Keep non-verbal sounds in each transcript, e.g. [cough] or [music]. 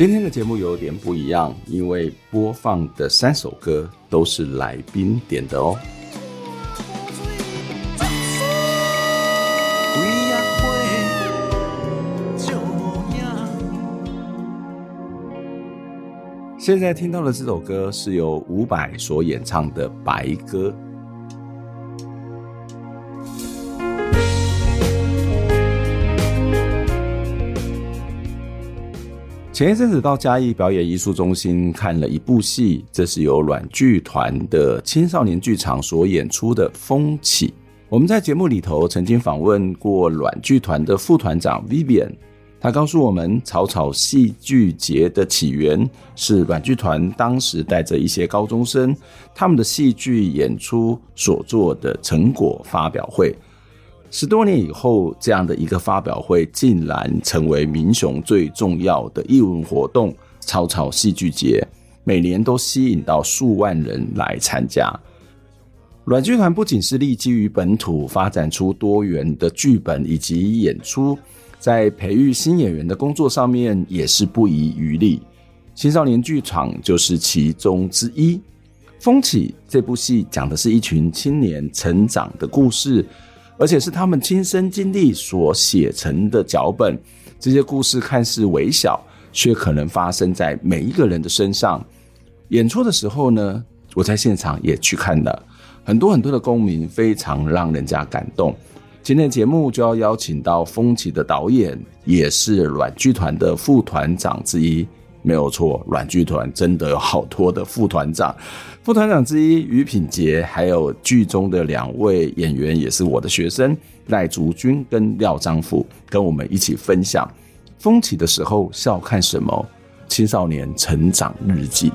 今天的节目有点不一样，因为播放的三首歌都是来宾点的哦。现在听到的这首歌是由伍佰所演唱的《白鸽》。前一阵子到嘉义表演艺术中心看了一部戏，这是由阮剧团的青少年剧场所演出的《风起》。我们在节目里头曾经访问过阮剧团的副团长 Vivian，他告诉我们，草草戏剧节的起源是阮剧团当时带着一些高中生，他们的戏剧演出所做的成果发表会。十多年以后，这样的一个发表会竟然成为民雄最重要的艺文活动——草草戏剧节，每年都吸引到数万人来参加。软剧团不仅是立基于本土，发展出多元的剧本以及演出，在培育新演员的工作上面也是不遗余力。青少年剧场就是其中之一。《风起》这部戏讲的是一群青年成长的故事。而且是他们亲身经历所写成的脚本，这些故事看似微小，却可能发生在每一个人的身上。演出的时候呢，我在现场也去看了，很多很多的共鸣，非常让人家感动。今天的节目就要邀请到《风起》的导演，也是阮剧团的副团长之一。没有错，阮剧团真的有好多的副团长。副团长之一于品杰，还有剧中的两位演员也是我的学生赖竹君跟廖章富，跟我们一起分享风起的时候笑看什么青少年成长日记。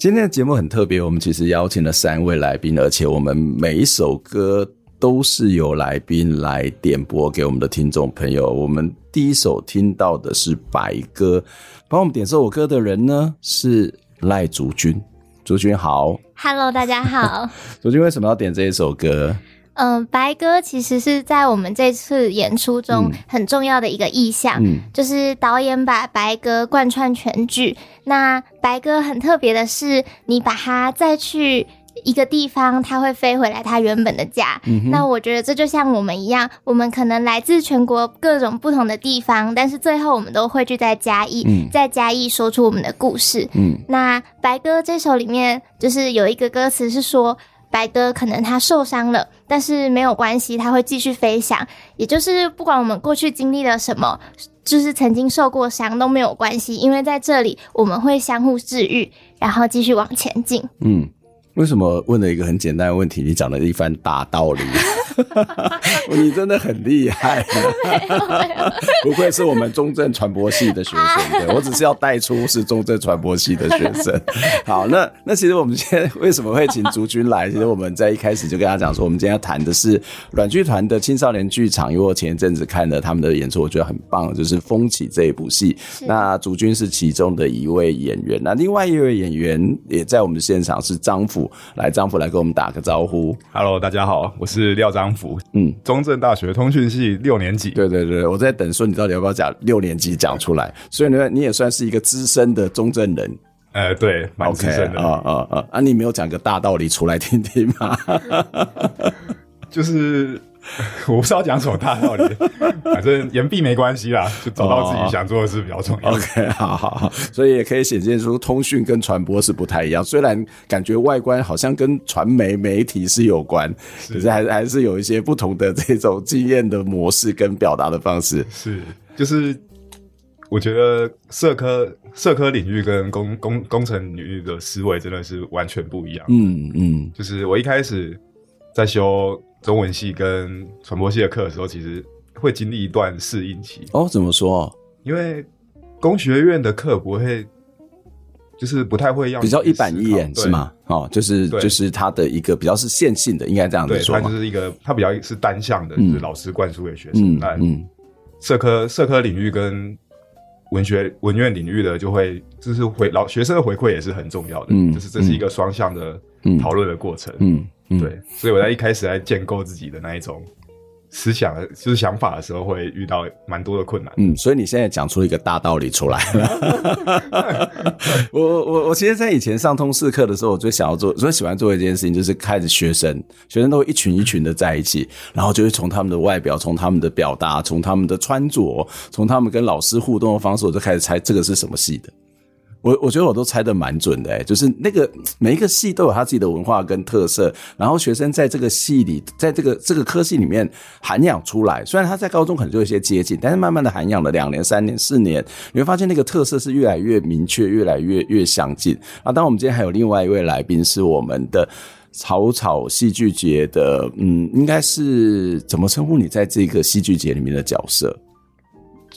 今天的节目很特别，我们其实邀请了三位来宾，而且我们每一首歌都是由来宾来点播给我们的听众朋友。我们第一首听到的是《白歌》，帮我们点这首歌的人呢是赖竹君。竹君好，Hello，大家好。[laughs] 竹君为什么要点这一首歌？嗯，白鸽其实是在我们这次演出中很重要的一个意象，嗯，就是导演把白鸽贯穿全剧。那白鸽很特别的是，你把它再去一个地方，它会飞回来它原本的家。嗯，那我觉得这就像我们一样，我们可能来自全国各种不同的地方，但是最后我们都汇聚在嘉义，嗯，在嘉义说出我们的故事。嗯，那白鸽这首里面就是有一个歌词是说。白鸽可能它受伤了，但是没有关系，它会继续飞翔。也就是不管我们过去经历了什么，就是曾经受过伤都没有关系，因为在这里我们会相互治愈，然后继续往前进。嗯，为什么问了一个很简单的问题，你讲了一番大道理？[laughs] [laughs] 你真的很厉害，[laughs] 不愧是我们中正传播系的学生。[laughs] 对，我只是要带出是中正传播系的学生。好，那那其实我们今天为什么会请竹君来？其实我们在一开始就跟他讲说，我们今天要谈的是软剧团的青少年剧场。因为我前一阵子看了他们的演出，我觉得很棒，就是《风起》这一部戏。那竹君是其中的一位演员，那另外一位演员也在我们的现场是张甫。来，张甫来跟我们打个招呼。Hello，大家好，我是廖章。嗯，中正大学通讯系六年级。对对对，我在等说你到底要不要讲六年级讲出来。所以呢，你也算是一个资深的中正人。呃，对，蛮资深的。啊啊啊！啊，你没有讲个大道理出来听听吗？[laughs] 就是 [laughs] 我不知道讲什么大道理，[laughs] 反正言毕没关系啦，就找到自己想做的事比较重要。Oh, OK，好好好，所以也可以显现出通讯跟传播是不太一样。虽然感觉外观好像跟传媒媒体是有关，是可是还还是有一些不同的这种经验的模式跟表达的方式。是，就是我觉得社科社科领域跟工工工程领域的思维真的是完全不一样。嗯嗯，就是我一开始在修。中文系跟传播系的课的时候，其实会经历一段适应期。哦，怎么说？因为工学院的课不会，就是不太会要比较一板一眼，是吗？哦，就是对就是它的一个比较是线性的，应该这样子说。对，它就是一个，它比较是单向的，就是老师灌输给学生。嗯嗯，社科社科领域跟文学文院领域的，就会就是回老学生的回馈也是很重要的。嗯，就是这是一个双向的讨论的过程。嗯。嗯对，嗯、所以我在一开始在建构自己的那一种思想，就是想法的时候，会遇到蛮多的困难。嗯，所以你现在讲出一个大道理出来了。[laughs] 我我我其实，在以前上通识课的时候，我最想要做，最喜欢做的一件事情，就是看着学生，学生都会一群一群的在一起，然后就会从他们的外表，从他们的表达，从他们的穿着，从他们跟老师互动的方式，我就开始猜这个是什么系的。我我觉得我都猜得蛮准的，欸，就是那个每一个系都有他自己的文化跟特色，然后学生在这个系里，在这个这个科系里面涵养出来。虽然他在高中可能就有些接近，但是慢慢的涵养了两年、三年、四年，你会发现那个特色是越来越明确，越来越越相近。啊，当然我们今天还有另外一位来宾是我们的草草戏剧节的，嗯，应该是怎么称呼你在这个戏剧节里面的角色？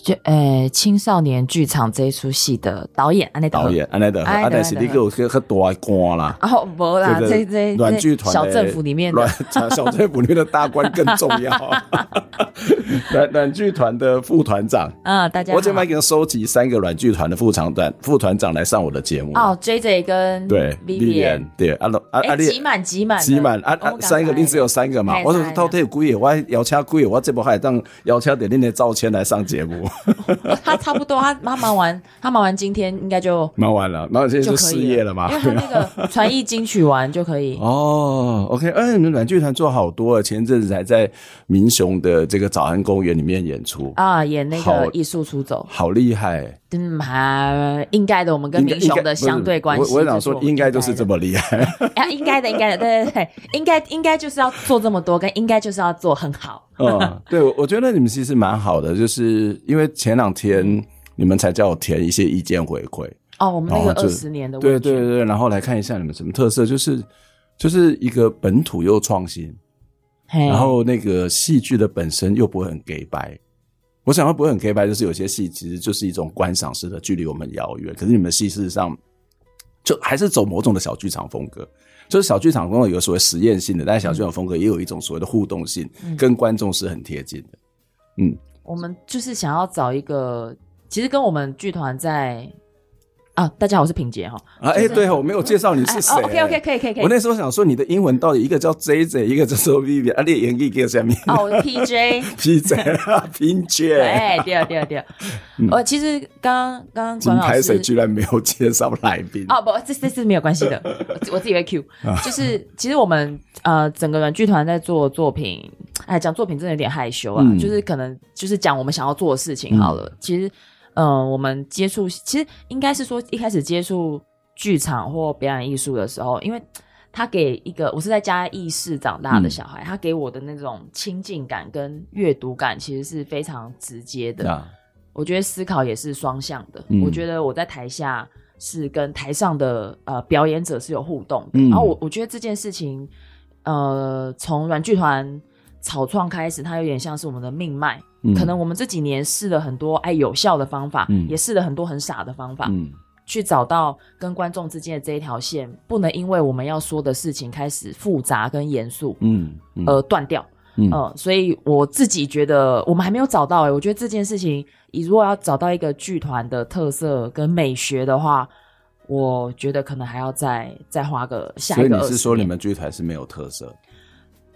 就诶，青少年剧场这一出戏的导演安内德，导演安内德，安内是那个个很大官啦。哦，无啦，这这软剧团小政府里面的小政府里面的大官更重要。[laughs] 软软剧团的副团长，嗯，大家，我今天给他收集三个软剧团的副长团副团长来上我的节目。哦，J J 跟对 Vivian 对，阿龙阿阿挤满挤满挤满啊啊，三个，你只有三个嘛？我说到底有几个？我邀请几个？我这波还当邀请点恁的赵谦来上节目。[laughs] 他差不多，他他忙完，他忙完今天应该就忙完了，忙完今天就失业了嘛？因为他那个传艺金曲完就可以 [laughs] 哦。OK，哎，你们软剧团做好多了，前阵子还在民雄的这个早安公园里面演出啊，演那个艺术出走，好厉害。嗯，还应该的，我们跟民雄的相对关系，我我想说应该就是这么厉害。[laughs] 啊，应该的，应该的，对对对，应该应该就是要做这么多，跟应该就是要做很好。嗯，[laughs] 对，我觉得你们其实蛮好的，就是因为前两天你们才叫我填一些意见回馈。哦，我们那个二十年的，对对对，然后来看一下你们什么特色，就是就是一个本土又创新，然后那个戏剧的本身又不会很给白。我想要不会很 K 白，就是有些戏其实就是一种观赏式的，距离我们遥远。可是你们的戏事实上就还是走某种的小剧场风格，就是小剧场风格有所谓实验性的，但是小剧场风格也有一种所谓的互动性，嗯、跟观众是很贴近的。嗯，我们就是想要找一个，其实跟我们剧团在。啊，大家好，我是品杰哈。啊，哎，对，我没有介绍你是谁。OK，OK，可以，可以，可以。我那时候想说，你的英文到底一个叫 JJ，一个叫做 Vivian，啊，你演技给什么？哦，PJ，PJ，品杰。哎，对啊，对啊，对啊。我其实刚刚刚关老师居然没有介绍来宾。哦，不，这这是没有关系的，[laughs] 我自己会 Q。就是其实我们呃整个软剧团在做作品，哎，讲作品真的有点害羞啊。就是可能就是讲我们想要做的事情好了。其实。嗯、呃，我们接触其实应该是说一开始接触剧场或表演艺术的时候，因为他给一个我是在嘉义市长大的小孩，嗯、他给我的那种亲近感跟阅读感其实是非常直接的。啊、我觉得思考也是双向的。嗯、我觉得我在台下是跟台上的呃表演者是有互动的。嗯、然后我我觉得这件事情，呃，从软剧团草创开始，它有点像是我们的命脉。可能我们这几年试了很多哎有效的方法，嗯、也试了很多很傻的方法，嗯、去找到跟观众之间的这一条线，不能因为我们要说的事情开始复杂跟严肃，嗯，嗯。而断掉，嗯、呃，所以我自己觉得我们还没有找到哎、欸，我觉得这件事情，你如果要找到一个剧团的特色跟美学的话，我觉得可能还要再再花个下一个。所以你是说你们剧团是没有特色？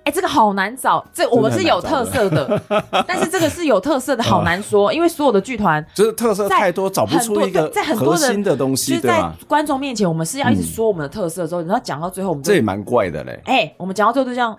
哎，这个好难找。这我们是有特色的，[laughs] 但是这个是有特色的，好难说。因为所有的剧团就是特色太多，找不出一个在很多新的东西，对吗？观众面前，我们是要一直说我们的特色的时候，然后讲到最后，我们这也蛮怪的嘞。哎，我们讲到最后就这样，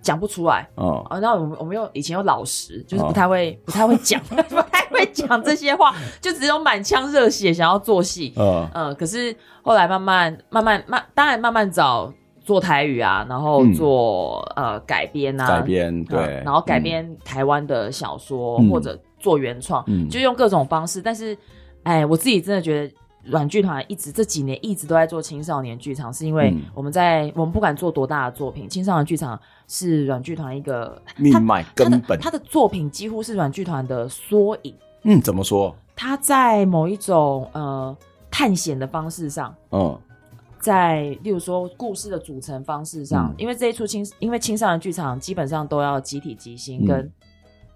讲不出来哦。啊，那我们我们又以前又老实，就是不太会不太会讲，[laughs] 不太会讲这些话，就只有满腔热血想要做戏。嗯嗯，可是后来慢慢慢慢慢，当然慢慢找做台语啊，然后做呃改编啊，改编对，然后改编台湾的小说或者做原创，就用各种方式。但是，哎，我自己真的觉得。软剧团一直这几年一直都在做青少年剧场，是因为我们在、嗯、我们不管做多大的作品，青少年剧场是软剧团一个命脉根本。他的作品几乎是软剧团的缩影。嗯，怎么说？他在某一种呃探险的方式上，嗯，在例如说故事的组成方式上，嗯、因为这一出青因为青少年剧场基本上都要集体即兴，跟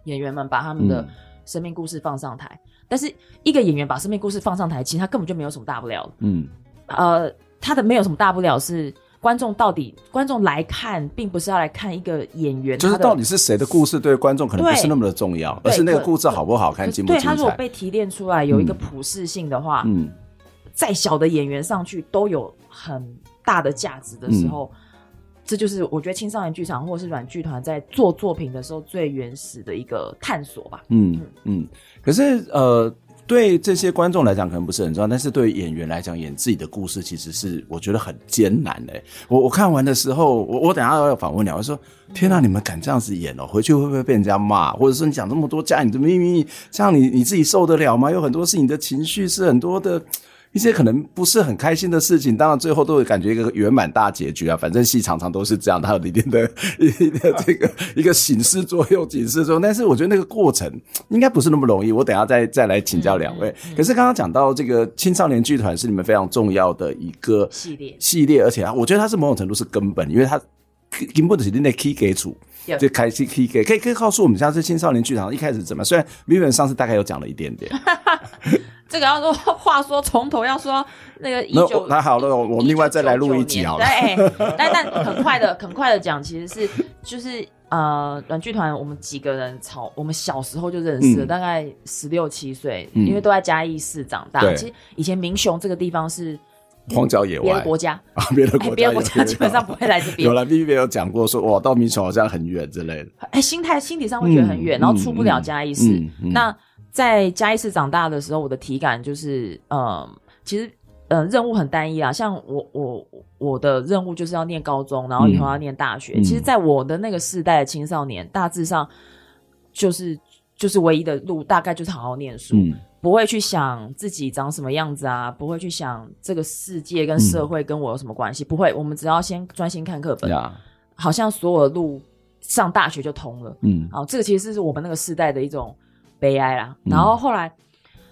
演员们把他们的生命故事放上台。嗯但是一个演员把生命故事放上台，其实他根本就没有什么大不了的。嗯，呃，他的没有什么大不了是观众到底观众来看，并不是要来看一个演员，就是到底是谁的故事对观众可能不是那么的重要，而是那个故事好不好看，精不精彩。对，他如果被提炼出来有一个普适性的话，嗯，再小的演员上去都有很大的价值的时候。嗯这就是我觉得青少年剧场或者是软剧团在做作品的时候最原始的一个探索吧。嗯嗯。可是呃，对这些观众来讲可能不是很重要，但是对演员来讲，演自己的故事其实是我觉得很艰难的。我我看完的时候，我我等下要访问你，我说：天哪，你们敢这样子演哦？回去会不会被人家骂？或者说你讲这么多家里的秘密，这样你你自己受得了吗？有很多是你的情绪，是很多的。一些可能不是很开心的事情，当然最后都会感觉一个圆满大结局啊。反正戏常常都是这样，它有一定的、一定的这个一个警示作用、警示作用。但是我觉得那个过程应该不是那么容易。我等一下再再来请教两位。嗯嗯、可是刚刚讲到这个青少年剧团是你们非常重要的一个系列系列，而且啊，我觉得它是某种程度是根本，因为它根本的是那 key 给主，就开始 key 给可以可以告诉我们，像是青少年剧场一开始怎么？虽然 Vivian 上次大概有讲了一点点。[laughs] 这个要说话说从头要说那个一九，那好了，我们另外再来录一集好了。对，但但很快的很快的讲，其实是就是呃，软剧团我们几个人从我们小时候就认识了，大概十六七岁，因为都在嘉义市长大。其实以前民雄这个地方是荒郊野外，别的国家啊，别的国别的国家基本上不会来这边。有了 B B 有讲过说，哇，到明雄好像很远之类的。哎，心态心理上会觉得很远，然后出不了嘉义市。那在嘉义市长大的时候，我的体感就是，嗯，其实，嗯，任务很单一啊。像我，我，我的任务就是要念高中，然后以后要念大学。嗯、其实，在我的那个世代的青少年，大致上就是就是唯一的路，大概就是好好念书，嗯、不会去想自己长什么样子啊，不会去想这个世界跟社会跟我有什么关系，嗯、不会。我们只要先专心看课本，嗯、好像所有的路上大学就通了。嗯，好，这个其实是我们那个世代的一种。悲哀啦，然后后来，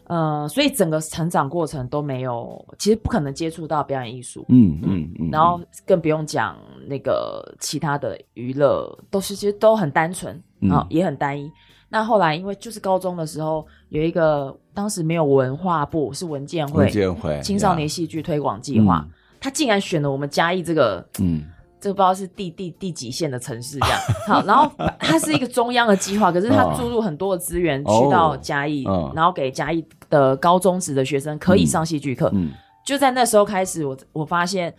嗯、呃，所以整个成长过程都没有，其实不可能接触到表演艺术，嗯嗯。嗯，然后更不用讲那个其他的娱乐，都是其实都很单纯，然后也很单一。嗯、那后来因为就是高中的时候有一个，当时没有文化部，是文建会，文建会青少年戏剧推广计划，嗯、他竟然选了我们嘉义这个，嗯。这个不知道是第第第几线的城市这样，好，然后它是一个中央的计划，可是它注入很多的资源去到嘉义，哦、然后给嘉义的高中职的学生可以上戏剧课。嗯，就在那时候开始我，我我发现，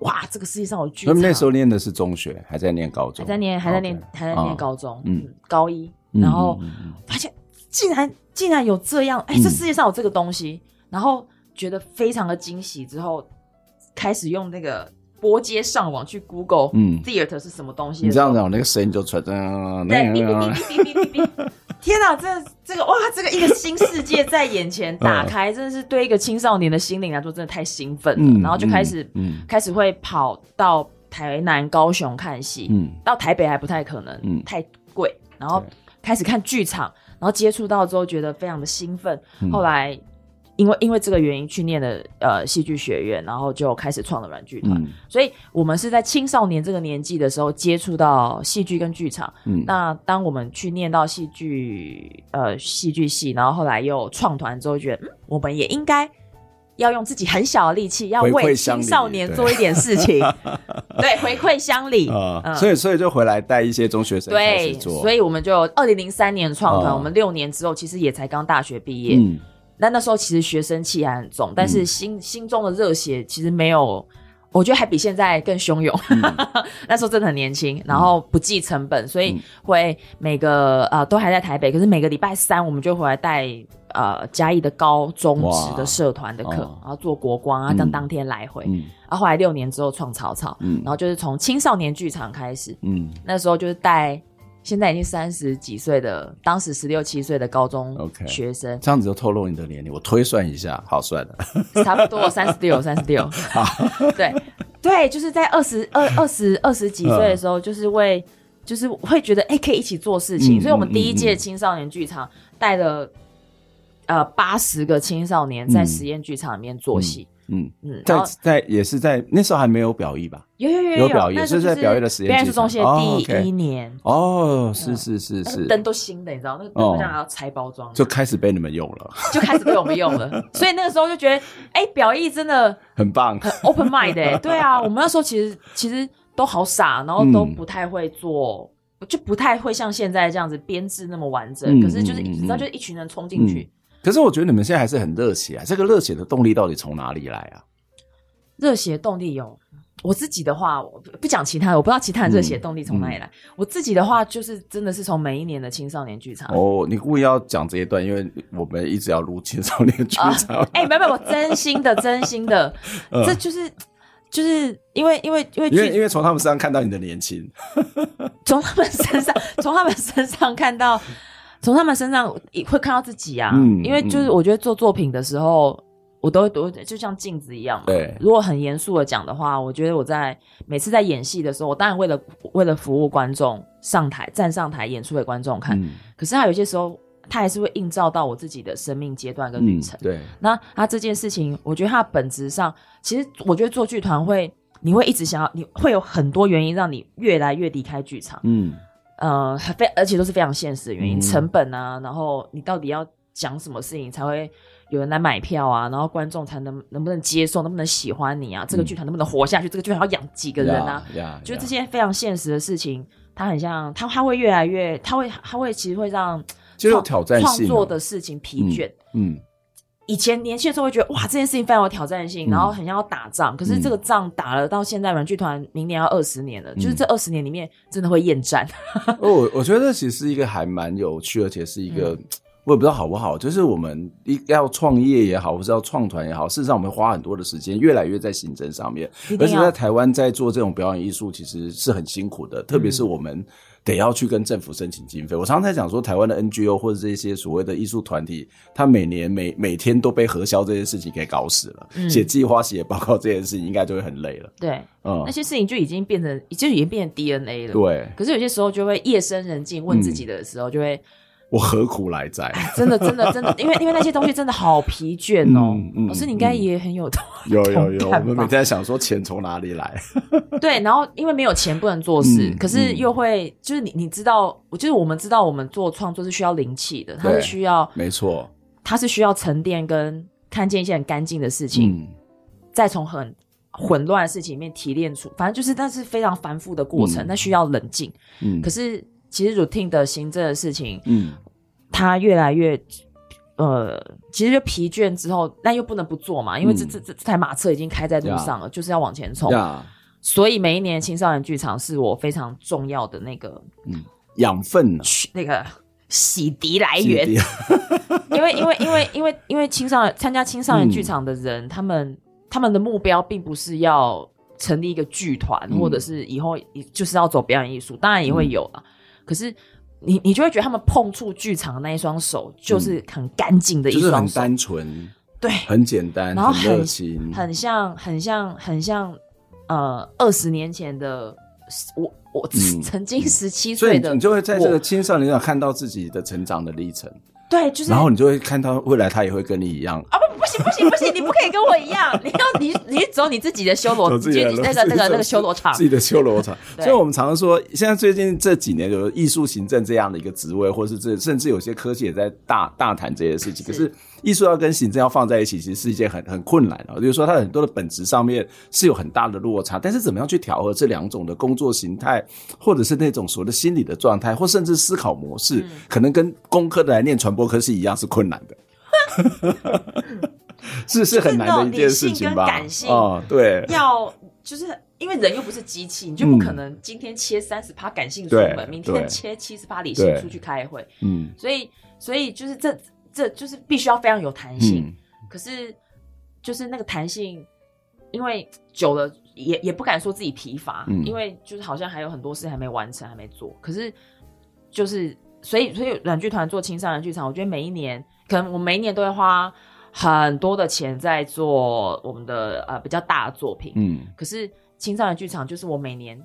哇，这个世界上有剧场。他们那时候念的是中学，还在念高中，还在念，还在念还在念高中，嗯，嗯，高一，然后发现竟然竟然有这样，哎，这世界上有这个东西，嗯、然后觉得非常的惊喜，之后开始用那个。拨接上网去 Google，嗯，theater 是什么东西？你这样讲，那个声音就出来，对，哔哔哔哔哔哔，[laughs] 天哪，这这个哇，这个一个新世界在眼前打开，真的是对一个青少年的心灵来说，真的太兴奋了。然后就开始，开始会跑到台南、高雄看戏，嗯，到台北还不太可能，嗯，太贵。然后开始看剧场，然后接触到之后，觉得非常的兴奋。后来。因为因为这个原因去念的呃戏剧学院，然后就开始创了软剧团。嗯、所以我们是在青少年这个年纪的时候接触到戏剧跟剧场。嗯，那当我们去念到戏剧呃戏剧系，然后后来又创团之后，觉得嗯，我们也应该要用自己很小的力气，要为青少年做一点事情，对，[laughs] 回馈乡里。[laughs] 所以所以就回来带一些中学生对，所以我们就二零零三年创团，嗯、我们六年之后其实也才刚大学毕业。嗯。那那时候其实学生气还很重，但是心、嗯、心中的热血其实没有，我觉得还比现在更汹涌。嗯、[laughs] 那时候真的很年轻，然后不计成本，所以会每个呃都还在台北，可是每个礼拜三我们就回来带呃嘉义的高中职的社团的课，哦、然后做国光啊，当当天来回。嗯、然后后来六年之后创草草，嗯、然后就是从青少年剧场开始，嗯，那时候就是带。现在已经三十几岁的，当时十六七岁的高中学生，okay, 这样子就透露你的年龄。我推算一下，好算的，差不多三十六，三十六。[laughs] 好，[laughs] 对对，就是在二十二、二十二十几岁的时候，就是为，就是会觉得哎、欸，可以一起做事情。嗯、所以，我们第一届青少年剧场带了呃八十个青少年在实验剧场里面做戏。嗯。在在也是在那时候还没有表意吧？有有有有表艺，是在表意的实验表演艺术中心的第一年哦，是是是是，灯都新的，你知道那个灯像还要拆包装，就开始被你们用了，就开始被我们用了，[laughs] 所以那个时候就觉得，哎，表意真的很棒，很 open mind 哎，对啊，我们那时候其实其实都好傻，然后都不太会做，就不太会像现在这样子编制那么完整，可是就是你知道，就是一群人冲进去。可是我觉得你们现在还是很热血啊！这个热血的动力到底从哪里来啊？热血动力有我自己的话，我不讲其他的，我不知道其他的热血动力从哪里来。嗯嗯、我自己的话，就是真的是从每一年的青少年剧场。哦，你故意要讲这一段，因为我们一直要录青少年剧场。哎、呃，没有没有，我真心的，[laughs] 真心的，嗯、这就是就是因为因为因为因为因为从他们身上看到你的年轻，从他们身上从他们身上看到。从他们身上会看到自己啊，嗯、因为就是我觉得做作品的时候，嗯、我都会都就像镜子一样嘛。对，如果很严肃的讲的话，我觉得我在每次在演戏的时候，我当然为了为了服务观众上台站上台演出给观众看，嗯、可是他有些时候他还是会映照到我自己的生命阶段跟旅程。嗯、对，那他这件事情，我觉得他本质上，其实我觉得做剧团会，你会一直想要，你会有很多原因让你越来越离开剧场。嗯。呃，非而且都是非常现实的原因，嗯、成本啊，然后你到底要讲什么事情才会有人来买票啊，然后观众才能能不能接受，能不能喜欢你啊？嗯、这个剧团能不能活下去？这个剧团要养几个人啊？就这些非常现实的事情，它很像，它它会越来越，它会它会其实会让就有挑战性创作的事情疲倦，嗯。嗯以前年轻的时候会觉得哇，这件事情非常有挑战性，嗯、然后很像要打仗。可是这个仗打了到现在，软剧团明年要二十年了，嗯、就是这二十年里面真的会厌战。我 [laughs] 我觉得其实是一个还蛮有趣，而且是一个、嗯、我也不知道好不好，就是我们一要创业也好，或是要创团也好，事实上我们花很多的时间，越来越在行政上面，而且在台湾在做这种表演艺术，其实是很辛苦的，特别是我们。得要去跟政府申请经费。我常常在讲说，台湾的 NGO 或者这些所谓的艺术团体，他每年每每天都被核销这件事情给搞死了。写计划、写报告这件事情，应该就会很累了。对，嗯，那些事情就已经变成，就已经变成 DNA 了。对。可是有些时候就会夜深人静问自己的时候，就会。我何苦来哉？真的，真的，真的，因为因为那些东西真的好疲倦哦。老师，你应该也很有同有有有，我们每天在想说钱从哪里来？对，然后因为没有钱不能做事，可是又会就是你你知道，就是我们知道我们做创作是需要灵气的，它是需要没错，它是需要沉淀跟看见一些很干净的事情，再从很混乱的事情里面提炼出，反正就是那是非常繁复的过程，那需要冷静。嗯，可是。其实 routine 的行政的事情，嗯，他越来越，呃，其实就疲倦之后，但又不能不做嘛，因为这、嗯、这这这台马车已经开在路上了，Yeah. 就是要往前冲。Yeah. 所以每一年青少年剧场是我非常重要的那个，嗯，养分、啊，那个洗涤来源。[laughs] 因为因为因为因为因为青少年参加青少年剧场的人，嗯、他们他们的目标并不是要成立一个剧团，嗯、或者是以后就是要走表演艺术，当然也会有啊。嗯可是你，你就会觉得他们碰触剧场的那一双手，就是很干净的一双手，就是很单纯，对，很简单，然后很热情，很像，很像，很像，呃，二十年前的我，我曾经十七岁的，你就会在这个青少年上看到自己的成长的历程。对，就是，然后你就会看到未来他也会跟你一样啊！不，不行，不行，不行，[laughs] 你不可以跟我一样，你要你你走你自己的修罗，自己那个那个那个 [laughs] 修罗场，自己的修罗场。所以我们常常说，现在最近这几年有艺术行政这样的一个职位，或是这甚至有些科技也在大大谈这些事情。可是艺术要跟行政要放在一起，其实是一件很很困难的。就是说，它很多的本质上面是有很大的落差，但是怎么样去调和这两种的工作形态，或者是那种所谓的心理的状态，或甚至思考模式，可能跟工科的来念传播科是一样是困难的，[laughs] 是是很难的一件事情吧？感性哦，对，要就是因为人又不是机器，你就不可能今天切三十趴感性出门，明天切七十趴理性出去开会。嗯，所以所以就是这这就是必须要非常有弹性。嗯、可是就是那个弹性，因为久了也也不敢说自己疲乏，嗯、因为就是好像还有很多事还没完成，还没做。可是就是所以所以软剧团做青少年剧场，我觉得每一年可能我每一年都会花。很多的钱在做我们的呃比较大的作品，嗯，可是青少年剧场就是我每年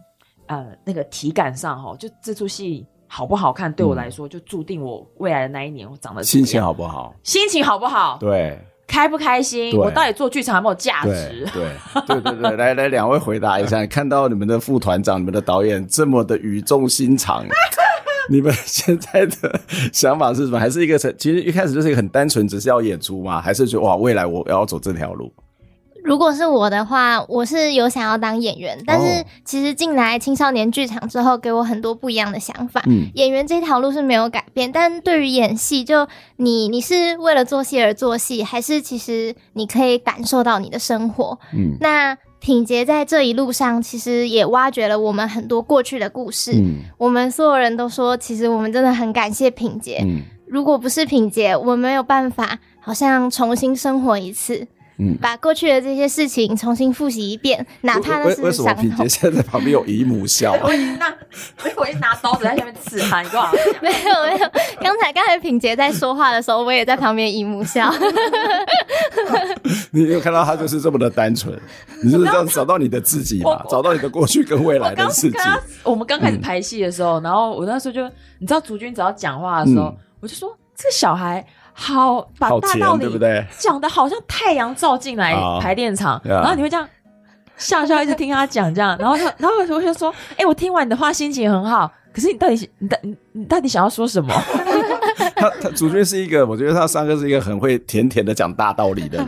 呃那个体感上哈，就这出戏好不好看，对我来说就注定我未来的那一年我长得心情好不好，心情好不好，对，开不开心，我到底做剧场有没有价值？对对对对，来来，两位回答一下，看到你们的副团长、你们的导演这么的语重心长。[laughs] 你们现在的想法是什么？还是一个其实一开始就是一个很单纯，只是要演出吗？还是觉得哇，未来我要走这条路？如果是我的话，我是有想要当演员，但是其实进来青少年剧场之后，给我很多不一样的想法。嗯，演员这条路是没有改变，但对于演戏，就你你是为了做戏而做戏，还是其实你可以感受到你的生活？嗯，那。品杰在这一路上，其实也挖掘了我们很多过去的故事。嗯，我们所有人都说，其实我们真的很感谢品杰。嗯，如果不是品杰，我们没有办法，好像重新生活一次。嗯，把过去的这些事情重新复习一遍，哪怕那是伤痛。为什么品杰现在在旁边有姨母笑？[laughs] 我一拿，[laughs] 我一拿刀子在下面刺他，你干嘛？没有没有，[laughs] 刚才刚才品杰在说话的时候，我也在旁边姨母笑。你有看到他就是这么的单纯，你就是这样找到你的自己嘛？找到你的过去跟未来的自己。我们刚开始拍戏的时候，然后我那时候就，你知道，竹君只要讲话的时候，我就说这个小孩。好，把大道理讲的好像太阳照进来排练场，然后你会这样笑笑，一直听他讲这样，然后他，[laughs] 然后我就说，哎，我听完你的话心情很好，可是你到底，你到你你到底想要说什么？[laughs] 他他主角是一个，我觉得他三哥是一个很会甜甜的讲大道理的人。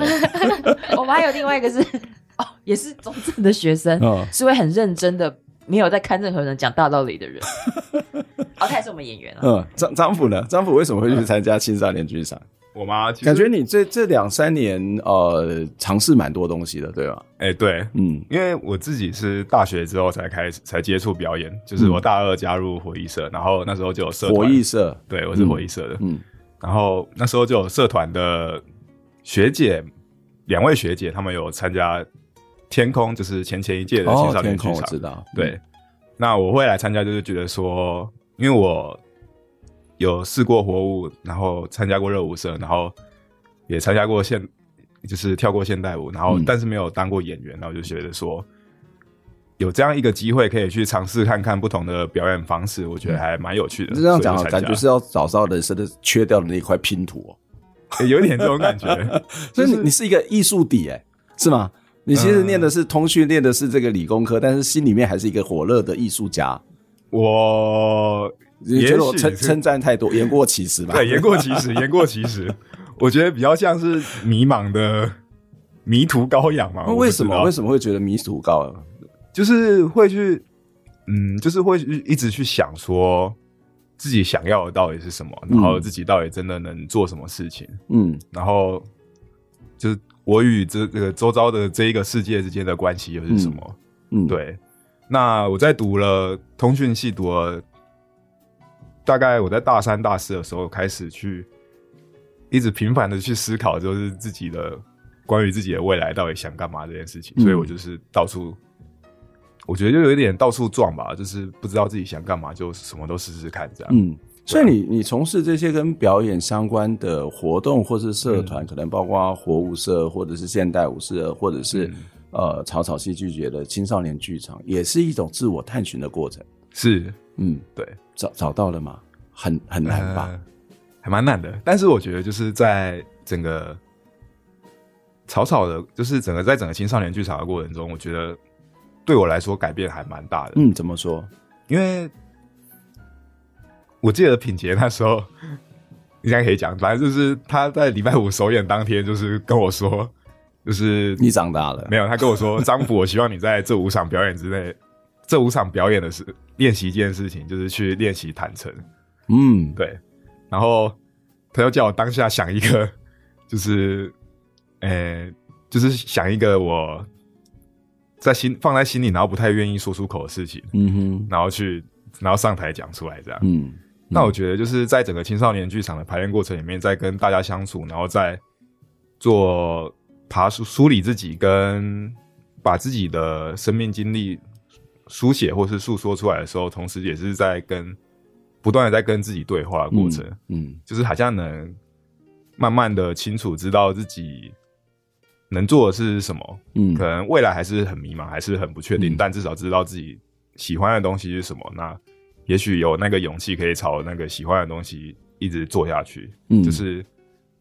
[laughs] 我们还有另外一个是哦，也是中正的学生，是会很认真的。没有在看任何人讲大道理的人，哦，他也是我们演员了。嗯，张张辅呢？张辅为什么会去参加青少年剧场？我妈感觉你这这两三年呃尝试蛮多东西的，对吧？哎、欸，对，嗯，因为我自己是大学之后才开始才接触表演，就是我大二加入火艺社，然后那时候就有社团。活艺社，对，我是火艺社的，嗯，然后那时候就有社团的学姐，两位学姐，他们有参加。天空就是前前一届的青少年剧场，哦、我知道。对，嗯、那我会来参加，就是觉得说，因为我有试过活舞，然后参加过热舞社，然后也参加过现，就是跳过现代舞，然后但是没有当过演员，然后就觉得说，有这样一个机会可以去尝试看看不同的表演方式，我觉得还蛮有趣的。嗯、这样讲，感觉是要找到人生的缺掉的那一块拼图，哦，有一点这种感觉。[laughs] 所以你你是一个艺术底，哎，是吗？你其实念的是通讯，念的是这个理工科，但是心里面还是一个火热的艺术家。我你觉得我称称赞太多，[laughs] 言过其实吧？对，言过其实，[laughs] 言过其实。我觉得比较像是迷茫的迷途羔羊嘛。为什么？为什么会觉得迷途羔羊？就是会去，嗯，就是会一直去想说自己想要的到底是什么，然后自己到底真的能做什么事情。嗯，然后就是。我与这个周遭的这一个世界之间的关系又是什么？嗯，嗯对。那我在读了通讯系，读了大概我在大三、大四的时候开始去一直频繁的去思考，就是自己的关于自己的未来到底想干嘛这件事情。嗯、所以我就是到处，我觉得就有一点到处撞吧，就是不知道自己想干嘛，就什么都试试看这样。嗯。所以你你从事这些跟表演相关的活动，或是社团，嗯、可能包括活舞社，或者是现代舞社，或者是、嗯、呃草草戏剧节的青少年剧场，也是一种自我探寻的过程。是，嗯，对，找找到了吗？很很难吧？呃、还蛮难的。但是我觉得就是在整个草草的，就是整个在整个青少年剧场的过程中，我觉得对我来说改变还蛮大的。嗯，怎么说？因为。我记得品杰那时候 [laughs] 应该可以讲，反正就是他在礼拜五首演当天，就是跟我说，就是你长大了。没有，他跟我说，[laughs] 张辅，我希望你在这五场表演之内，这五场表演的是练习一件事情，就是去练习坦诚。嗯，对。然后他又叫我当下想一个，就是，呃，就是想一个我在心放在心里，然后不太愿意说出口的事情，嗯哼，然后去然后上台讲出来这样，嗯，嗯，那我觉得就是在整个青少年剧场的排练过程里面，在跟大家相处，然后在做爬梳梳理自己，跟把自己的生命经历书写或是诉说出来的时候，同时也是在跟不断的在跟自己对话的过程，嗯，嗯，就是好像能慢慢的清楚知道自己。能做的是什么？嗯，可能未来还是很迷茫，还是很不确定，嗯，但至少知道自己喜欢的东西是什么。那也许有那个勇气，可以朝那个喜欢的东西一直做下去。嗯，就是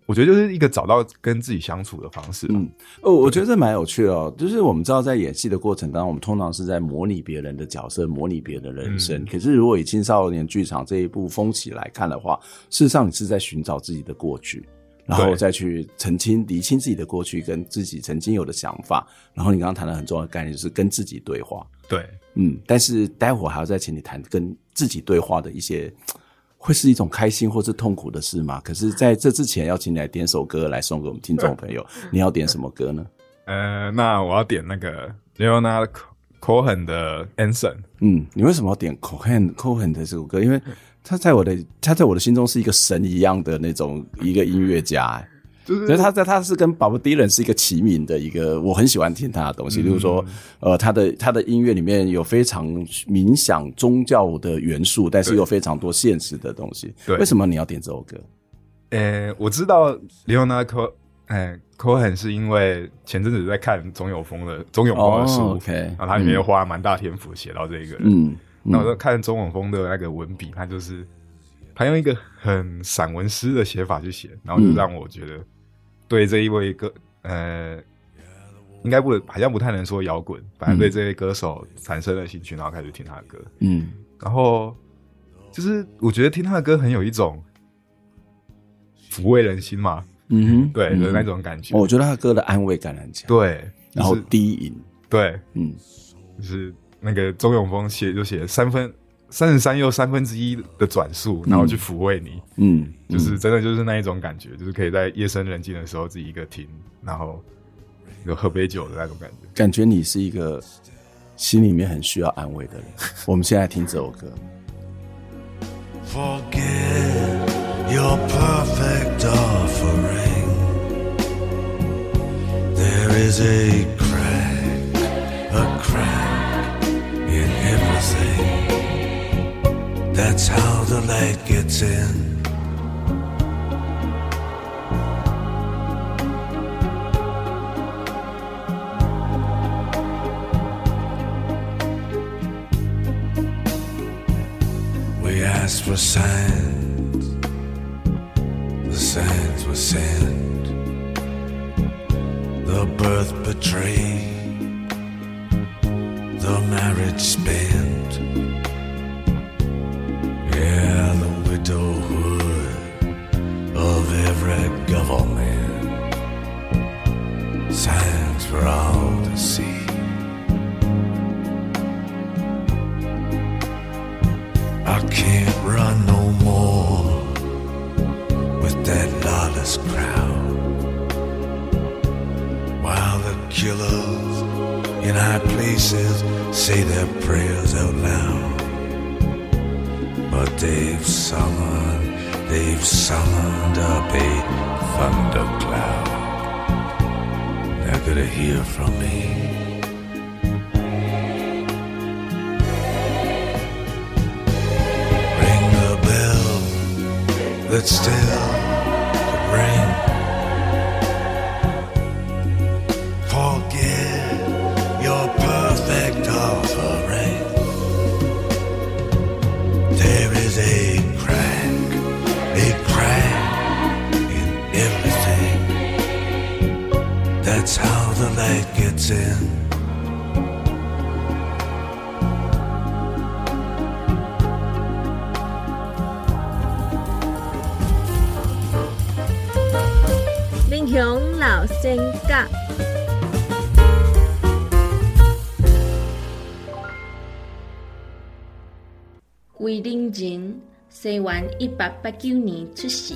我觉得就是一个找到跟自己相处的方式。嗯，哦，我觉得这蛮有趣的哦。就是我们知道，在演戏的过程当中，我们通常是在模拟别人的角色，模拟别人的人生。嗯，可是如果以青少年剧场这一部风起来看的话，事实上你是在寻找自己的过去。然后再去澄清、厘清自己的过去跟自己曾经有的想法。然后你刚刚谈的很重要的概念就是跟自己对话。对，嗯。但是待会儿还要再请你谈跟自己对话的一些，会是一种开心或是痛苦的事吗？可是在这之前，要请你来点首歌来送给我们听众朋友。你要点什么歌呢？呃，那我要点那个 Leonard Cohen 的 Anson。嗯，你为什么要点 Cohen Cohen 的这首歌？因为他在我的他在我的心中是一个神一样的那种一个音乐家，欸，就是所以他在他是跟 Bob Dylan 是一个齐名的一个，我很喜欢听他的东西。嗯、例如说，呃，他的他的音乐里面有非常冥想宗教的元素，但是又非常多现实的东西。对，为什么你要点这首歌？呃、欸，我知道 Leonard Co 哎 Cohen 是因为前阵子在看钟有峰的钟有峰的书，哦、OK，然后他里面又花了蛮大篇幅写到这个人，嗯。那我就看钟永峰的那个文笔，他就是他用一个很散文诗的写法去写，然后就让我觉得对这一位歌，呃，应该不好像不太能说摇滚，反正对这位歌手产生了兴趣，然后开始听他的歌。嗯，然后就是我觉得听他的歌很有一种抚慰人心嘛，嗯哼，对的那种感觉。我觉得他的歌的安慰感很强，对，然后低吟，对，嗯，就是。那个周永峰写就写三分三十三又三分之一的转速，然后去抚慰你，嗯，就是真的就是那一种感觉，就是可以在夜深人静的时候自己一个听，然后有喝杯酒的那种感觉。感觉你是一个心里面很需要安慰的人。我们现在听这首歌。Forget your perfect offering. There is a crack, a crack. That's how the light gets in. We asked for signs, the signs were sent. The birth betrayed, the marriage spent. Killers in high places say their prayers out loud. But they've summoned, they've summoned up a thundercloud. They're gonna hear from me. Ring the bell that's still to ring. In. 民雄老生角。桂林人，西元一八八九年出世，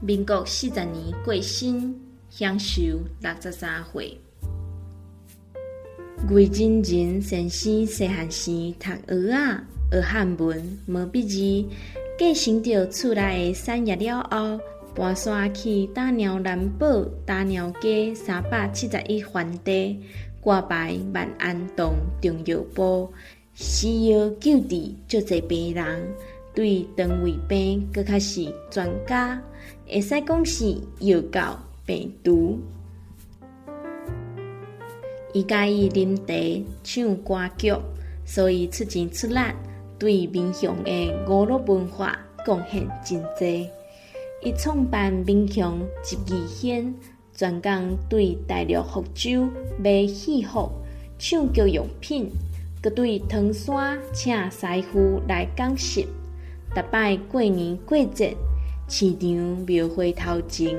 民国四十年过身，享寿六十三岁。魏真人先生细汉时读学仔学汉文，毛笔字，继承着厝内的产业了后，搬山去大鸟南堡大鸟街三百七十一番地，挂牌万安洞中药铺，西药救治足侪病人，对肠胃病阁较是专家，会使讲是药到病除。伊佮意啉茶、唱歌曲，所以出钱出力，对民雄的娱乐文化贡献真济。伊创办民雄集艺轩，专工对大陆福州卖戏服、唱剧用品，阁对唐山请师傅来讲习。逐摆过年过节，市场庙会头前，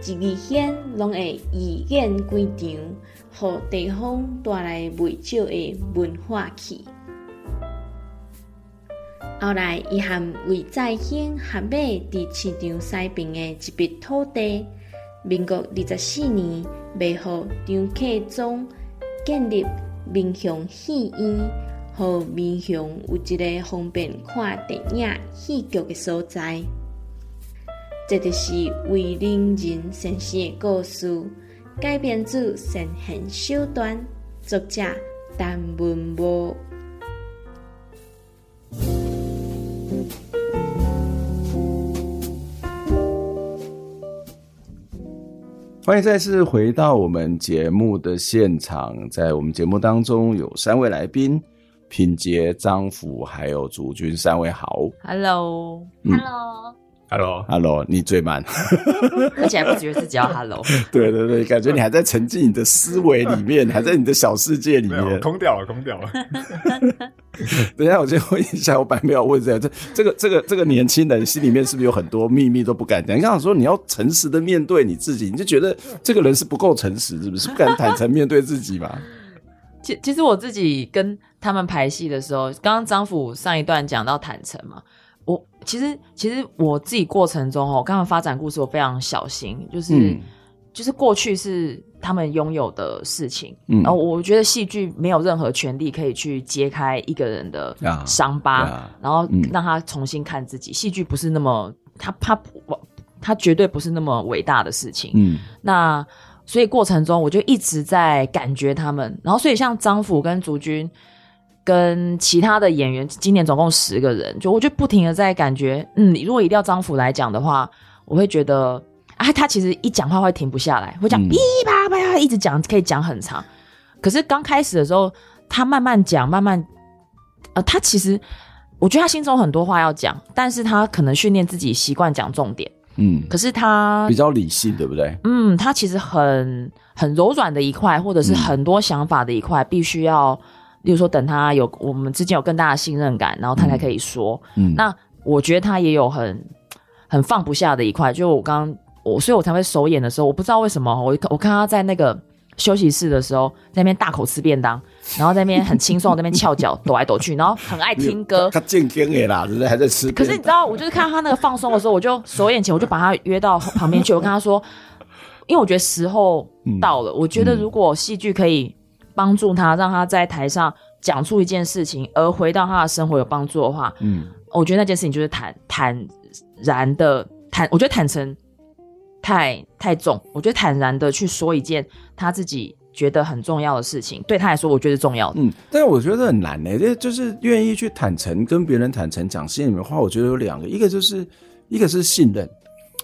集艺轩拢会义演几场。互地方带来未少的文化气。后来，伊和魏在兴合买伫市场西边的一笔土地，民国二十四年卖予张克忠建立民雄戏院，互民雄有一个方便看电影、戏剧的所在。这就是魏灵仁先生的故事。改编自《神仙手段》，作者陈文波。欢迎再次回到我们节目的现场，在我们节目当中有三位来宾：品杰、张辅，还有竹君，三位好。Hello，Hello。嗯 Hello Hello，Hello，你最慢，[laughs] 而且还不觉得自己要 Hello。[laughs] 对对对，感觉你还在沉浸你的思维里面，[laughs] 还在你的小世界里面，空掉了，空掉了。等一下，我先问一下，我本来没有问这个，这这个这个这个年轻人心里面是不是有很多秘密都不敢讲？你刚刚说你要诚实的面对你自己，你就觉得这个人是不够诚实，是不是？不敢坦诚面对自己嘛？其其实我自己跟他们排戏的时候，刚刚张府上一段讲到坦诚嘛。我其实其实我自己过程中哦，刚刚发展故事我非常小心，就是、嗯、就是过去是他们拥有的事情，嗯，然后我觉得戏剧没有任何权利可以去揭开一个人的伤疤，啊、然后让他重新看自己。戏剧、嗯、不是那么他他他绝对不是那么伟大的事情，嗯，那所以过程中我就一直在感觉他们，然后所以像张辅跟竹君。跟其他的演员，今年总共十个人，就我就不停的在感觉，嗯，如果一定要张辅来讲的话，我会觉得啊，他其实一讲话会停不下来，会讲噼啪啪，一直讲，可以讲很长。可是刚开始的时候，他慢慢讲，慢慢，呃，他其实我觉得他心中很多话要讲，但是他可能训练自己习惯讲重点，嗯，可是他比较理性，对不对？嗯，他其实很很柔软的一块，或者是很多想法的一块，必须要。例如说，等他有我们之间有更大的信任感，然后他才可以说。嗯，那我觉得他也有很很放不下的一块。就我刚刚我，所以我才会首演的时候，我不知道为什么，我我看他在那个休息室的时候，在那边大口吃便当，然后在那边很轻松，在那边翘脚抖来抖去，然后很爱听歌。他健康的啦？还在吃。可是你知道，我就是看到他那个放松的时候，我就首演前我就把他约到旁边去，我跟他说，因为我觉得时候到了，嗯、我觉得如果戏剧可以。帮助他，让他在台上讲出一件事情，而回到他的生活有帮助的话，嗯，我觉得那件事情就是坦坦然的坦，我觉得坦诚太太重，我觉得坦然的去说一件他自己觉得很重要的事情，对他来说，我觉得重要的。嗯，但是我觉得很难呢，这就是愿意去坦诚跟别人坦诚讲心里面的话，我觉得有两个，一个就是一个是信任。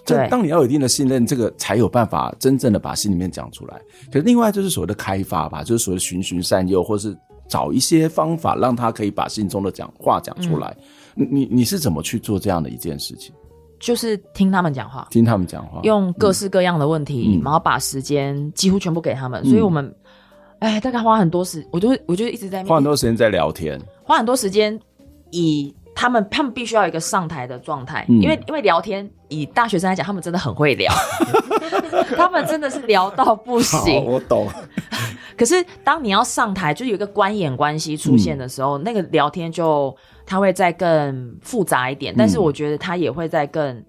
对，当你要有一定的信任，这个才有办法真正的把心里面讲出来。可是另外就是所谓的开发吧，就是所谓的循循善诱，或是找一些方法让他可以把心中的讲话讲出来。嗯、你你是怎么去做这样的一件事情？就是听他们讲话，听他们讲话，用各式各样的问题，嗯、然后把时间几乎全部给他们。嗯、所以我们，哎，大概花很多时，我就我就一直在花很多时间在聊天，花很多时间以。他们他们必须要有一个上台的状态，嗯、因为因为聊天，以大学生来讲，他们真的很会聊，[laughs] 他们真的是聊到不行。我懂。[laughs] 可是当你要上台，就有一个观演关系出现的时候，嗯、那个聊天就它会再更复杂一点，嗯、但是我觉得它也会再更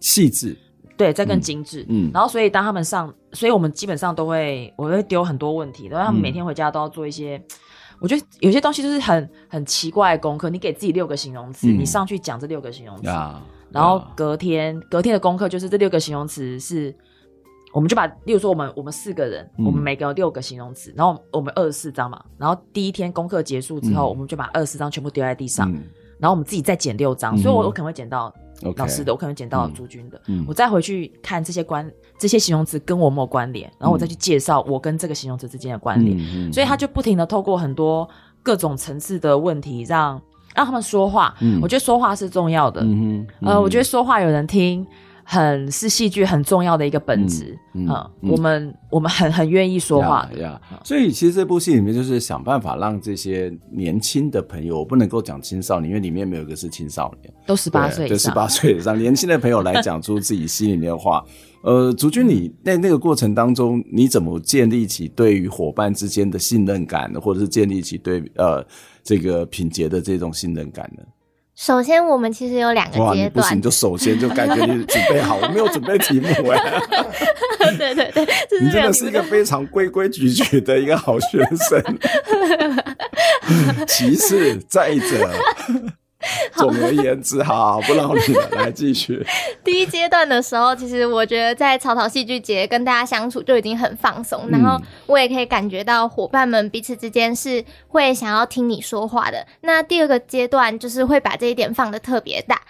细致。对，再更精致。嗯，然后所以当他们上，所以我们基本上都会，我会丢很多问题，然后他们每天回家都要做一些。嗯、我觉得有些东西就是很很奇怪的功课，你给自己六个形容词，嗯、你上去讲这六个形容词，啊、然后隔天、啊、隔天的功课就是这六个形容词是。我们就把，例如说我们我们四个人，嗯、我们每个有六个形容词，然后我们二十四张嘛，然后第一天功课结束之后，嗯、我们就把二十四张全部丢在地上，嗯、然后我们自己再剪六张，嗯、所以我我可能会剪到老师的.我可能剪到朱军的，嗯、我再回去看这些关这些形容词跟我有没有关联，然后我再去介绍我跟这个形容词之间的关联，嗯、所以他就不停的透过很多各种层次的问题让让他们说话，嗯、我觉得说话是重要的，嗯嗯、呃，我觉得说话有人听。很是戏剧很重要的一个本质，嗯，嗯嗯我们我们很很愿意说话的。呀。所以其实这部戏里面就是想办法让这些年轻的朋友，我不能够讲青少年，因为里面没有一个是青少年，都十八岁，就十八岁以上。[laughs] 年轻的朋友来讲出自己心里面的话。呃，竹君，你在那个过程当中，你怎么建立起对于伙伴之间的信任感，或者是建立起对呃这个品杰的这种信任感呢？首先，我们其实有两个阶段。不行，[laughs] 就首先就感觉你准备好，我没有准备题目哎、欸。对对对，你真的是一个非常规规矩矩的一个好学生。[laughs] 其次，再者。[laughs] 总而言之，好，不劳你了，来继续。[laughs] 第一阶段的时候，其实我觉得在草草戏剧节跟大家相处就已经很放松，嗯、然后我也可以感觉到伙伴们彼此之间是会想要听你说话的。那第二个阶段就是会把这一点放的特别大，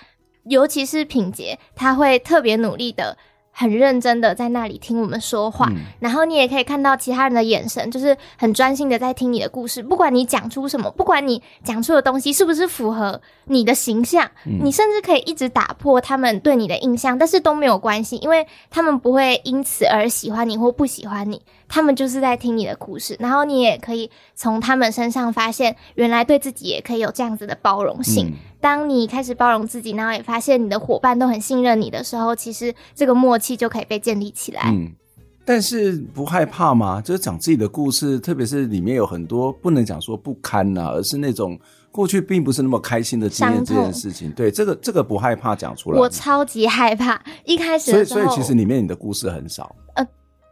尤其是品杰，他会特别努力的。很认真的在那里听我们说话，嗯、然后你也可以看到其他人的眼神，就是很专心的在听你的故事。不管你讲出什么，不管你讲出的东西是不是符合你的形象，嗯、你甚至可以一直打破他们对你的印象，但是都没有关系，因为他们不会因此而喜欢你或不喜欢你，他们就是在听你的故事。然后你也可以从他们身上发现，原来对自己也可以有这样子的包容性。嗯当你开始包容自己，然后也发现你的伙伴都很信任你的时候，其实这个默契就可以被建立起来。嗯，但是不害怕吗？就是讲自己的故事，特别是里面有很多不能讲说不堪呐、啊，而是那种过去并不是那么开心的经验这件事情。[laughs] 对，这个这个不害怕讲出来。我超级害怕，一开始所以所以其实里面你的故事很少。呃，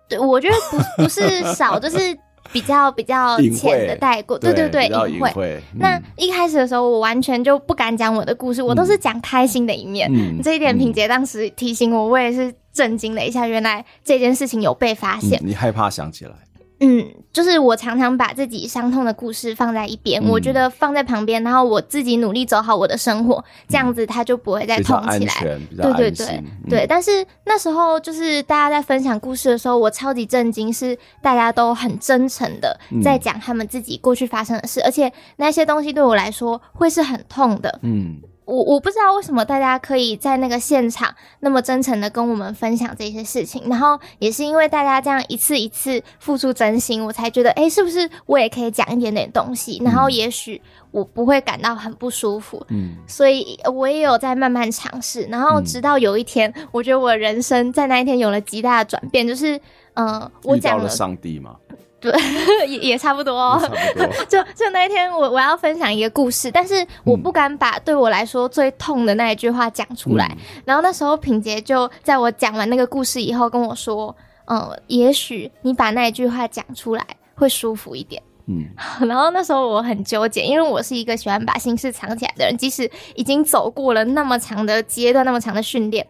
对，我觉得不不是少，就是。比较比较浅的带过，对对对，隐晦。那一开始的时候，我完全就不敢讲我的故事，我都是讲开心的一面。这一点品杰当时提醒我，我也是震惊了一下，原来这件事情有被发现。你害怕想起来？嗯，就是我常常把自己伤痛的故事放在一边，嗯、我觉得放在旁边，然后我自己努力走好我的生活，这样子他就不会再痛起来。对对对、嗯、对。但是那时候就是大家在分享故事的时候，我超级震惊，是大家都很真诚的在讲他们自己过去发生的事，嗯、而且那些东西对我来说会是很痛的。嗯。我我不知道为什么大家可以在那个现场那么真诚的跟我们分享这些事情，然后也是因为大家这样一次一次付出真心，我才觉得，哎，是不是我也可以讲一点点东西，然后也许我不会感到很不舒服。嗯，所以我也有在慢慢尝试，然后直到有一天，嗯、我觉得我人生在那一天有了极大的转变，就是，嗯、呃，我讲了，了上帝吗？对，[laughs] 也也差不多哦。差不多。[laughs] 就就那一天我，我我要分享一个故事，但是我不敢把对我来说最痛的那一句话讲出来。嗯、然后那时候品杰就在我讲完那个故事以后跟我说：“嗯，也许你把那一句话讲出来会舒服一点。”嗯。[laughs] 然后那时候我很纠结，因为我是一个喜欢把心事藏起来的人，即使已经走过了那么长的阶段、那么长的训练。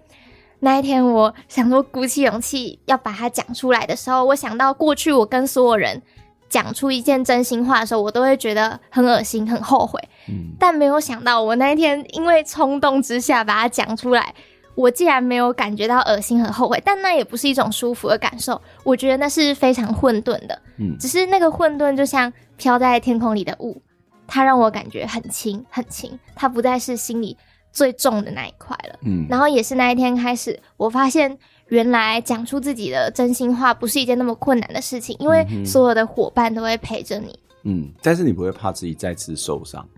那一天，我想说鼓起勇气要把它讲出来的时候，我想到过去我跟所有人讲出一件真心话的时候，我都会觉得很恶心、很后悔。嗯，但没有想到，我那一天因为冲动之下把它讲出来，我竟然没有感觉到恶心、很后悔，但那也不是一种舒服的感受。我觉得那是非常混沌的。嗯，只是那个混沌就像飘在天空里的雾，它让我感觉很轻、很轻，它不再是心里。最重的那一块了，嗯，然后也是那一天开始，我发现原来讲出自己的真心话不是一件那么困难的事情，因为所有的伙伴都会陪着你，嗯，但是你不会怕自己再次受伤？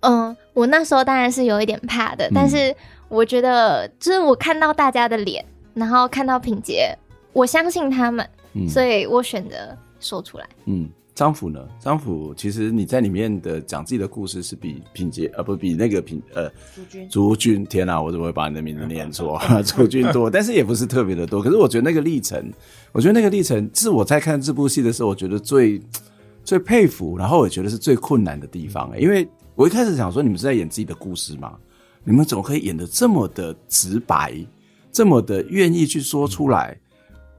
嗯，我那时候当然是有一点怕的，嗯、但是我觉得就是我看到大家的脸，然后看到品杰，我相信他们，嗯、所以我选择说出来，嗯。张辅呢？张辅其实你在里面的讲自己的故事是比品杰呃不比那个品呃竹君竹君天哪，我怎么会把你的名字念错？[laughs] 竹君多，但是也不是特别的多。可是我觉得那个历程，我觉得那个历程是我在看这部戏的时候，我觉得最最佩服，然后我觉得是最困难的地方。因为我一开始想说，你们是在演自己的故事吗？你们怎么可以演的这么的直白，这么的愿意去说出来？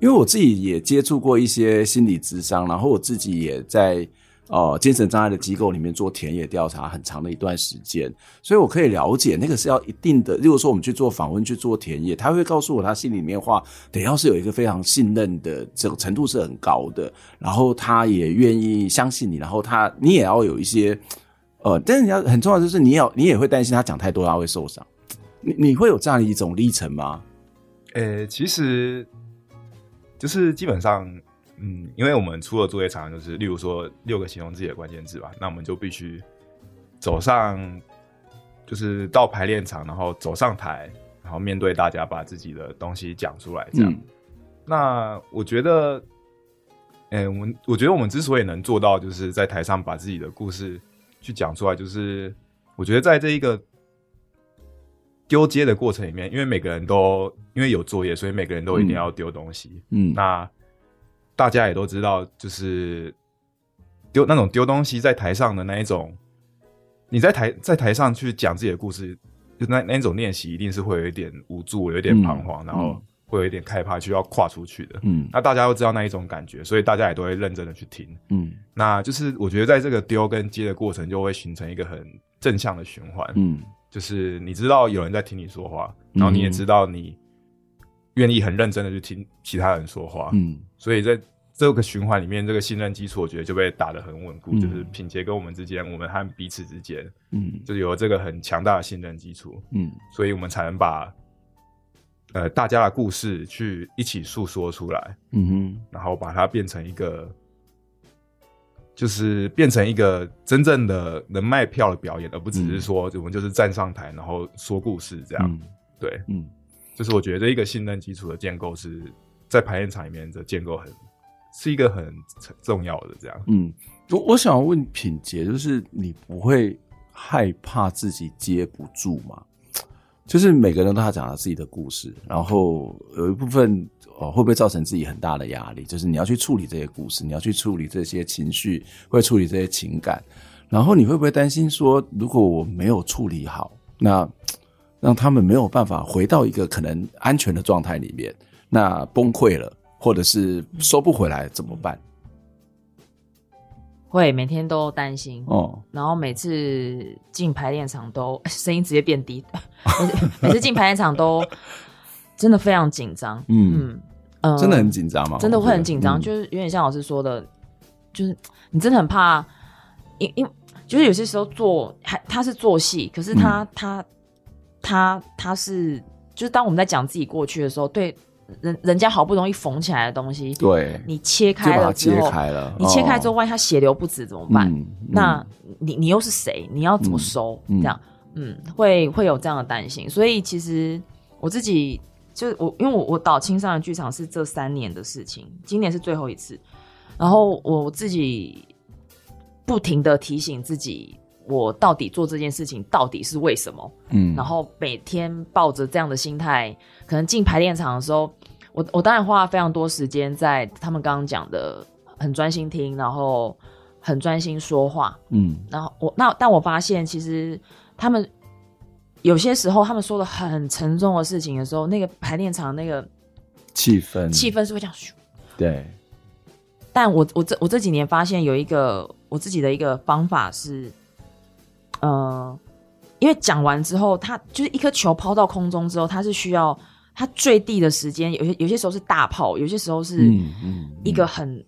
因为我自己也接触过一些心理咨商，然后我自己也在呃精神障碍的机构里面做田野调查很长的一段时间，所以我可以了解那个是要一定的。如果说我们去做访问、去做田野，他会告诉我他心里面话，得要是有一个非常信任的这个程度是很高的，然后他也愿意相信你，然后他你也要有一些呃，但是你要很重要就是你要你也会担心他讲太多他会受伤，你你会有这样的一种历程吗？呃，其实。就是基本上，嗯，因为我们出的作业常常就是，例如说六个形容自己的关键字吧，那我们就必须走上，就是到排练场，然后走上台，然后面对大家，把自己的东西讲出来，这样。嗯、那我觉得，哎、欸，我们我觉得我们之所以能做到，就是在台上把自己的故事去讲出来，就是我觉得在这一个。丢接的过程里面，因为每个人都因为有作业，所以每个人都一定要丢东西。嗯，那大家也都知道，就是丢那种丢东西在台上的那一种，你在台在台上去讲自己的故事，就那那一种练习，一定是会有一点无助，有一点彷徨，嗯、然后会有一点害怕，需要跨出去的。嗯，那大家都知道那一种感觉，所以大家也都会认真的去听。嗯，那就是我觉得在这个丢跟接的过程，就会形成一个很正向的循环。嗯。就是你知道有人在听你说话，然后你也知道你愿意很认真的去听其他人说话，嗯，所以在这个循环里面，这个信任基础我觉得就被打得很稳固。嗯、就是品杰跟我们之间，我们和彼此之间，嗯，就有这个很强大的信任基础，嗯，所以我们才能把呃大家的故事去一起诉说出来，嗯哼，然后把它变成一个。就是变成一个真正的能卖票的表演，而不只是说我们就是站上台然后说故事这样。嗯、对，嗯，就是我觉得这一个信任基础的建构是在排练场里面的建构很是一个很重要的这样。嗯，我我想问品杰，就是你不会害怕自己接不住吗？就是每个人都要讲他自己的故事，然后有一部分。哦，会不会造成自己很大的压力？就是你要去处理这些故事，你要去处理这些情绪，会处理这些情感，然后你会不会担心说，如果我没有处理好，那让他们没有办法回到一个可能安全的状态里面，那崩溃了，或者是收不回来怎么办？会每天都担心哦，然后每次进排练场都 [laughs] 声音直接变低，每次进排练场都。真的非常紧张，嗯嗯，真的很紧张吗？真的会很紧张，就是有点像老师说的，就是你真的很怕，因因就是有些时候做还他是做戏，可是他、嗯、他他他是就是当我们在讲自己过去的时候，对人人家好不容易缝起来的东西，对，你切开了之后，开了你切开之后，万一他血流不止怎么办？嗯、那你你又是谁？你要怎么收？嗯、这样，嗯，会会有这样的担心，所以其实我自己。就是我，因为我我导青少的剧场是这三年的事情，今年是最后一次。然后我自己不停的提醒自己，我到底做这件事情到底是为什么？嗯，然后每天抱着这样的心态，可能进排练场的时候，我我当然花了非常多时间在他们刚刚讲的，很专心听，然后很专心说话，嗯，然后我那但我发现其实他们。有些时候，他们说的很沉重的事情的时候，那个排练场那个气氛，气氛是会这样。对。但我我这我这几年发现有一个我自己的一个方法是，呃，因为讲完之后，他就是一颗球抛到空中之后，它是需要它坠地的时间，有些有些时候是大炮，有些时候是一个很，嗯嗯、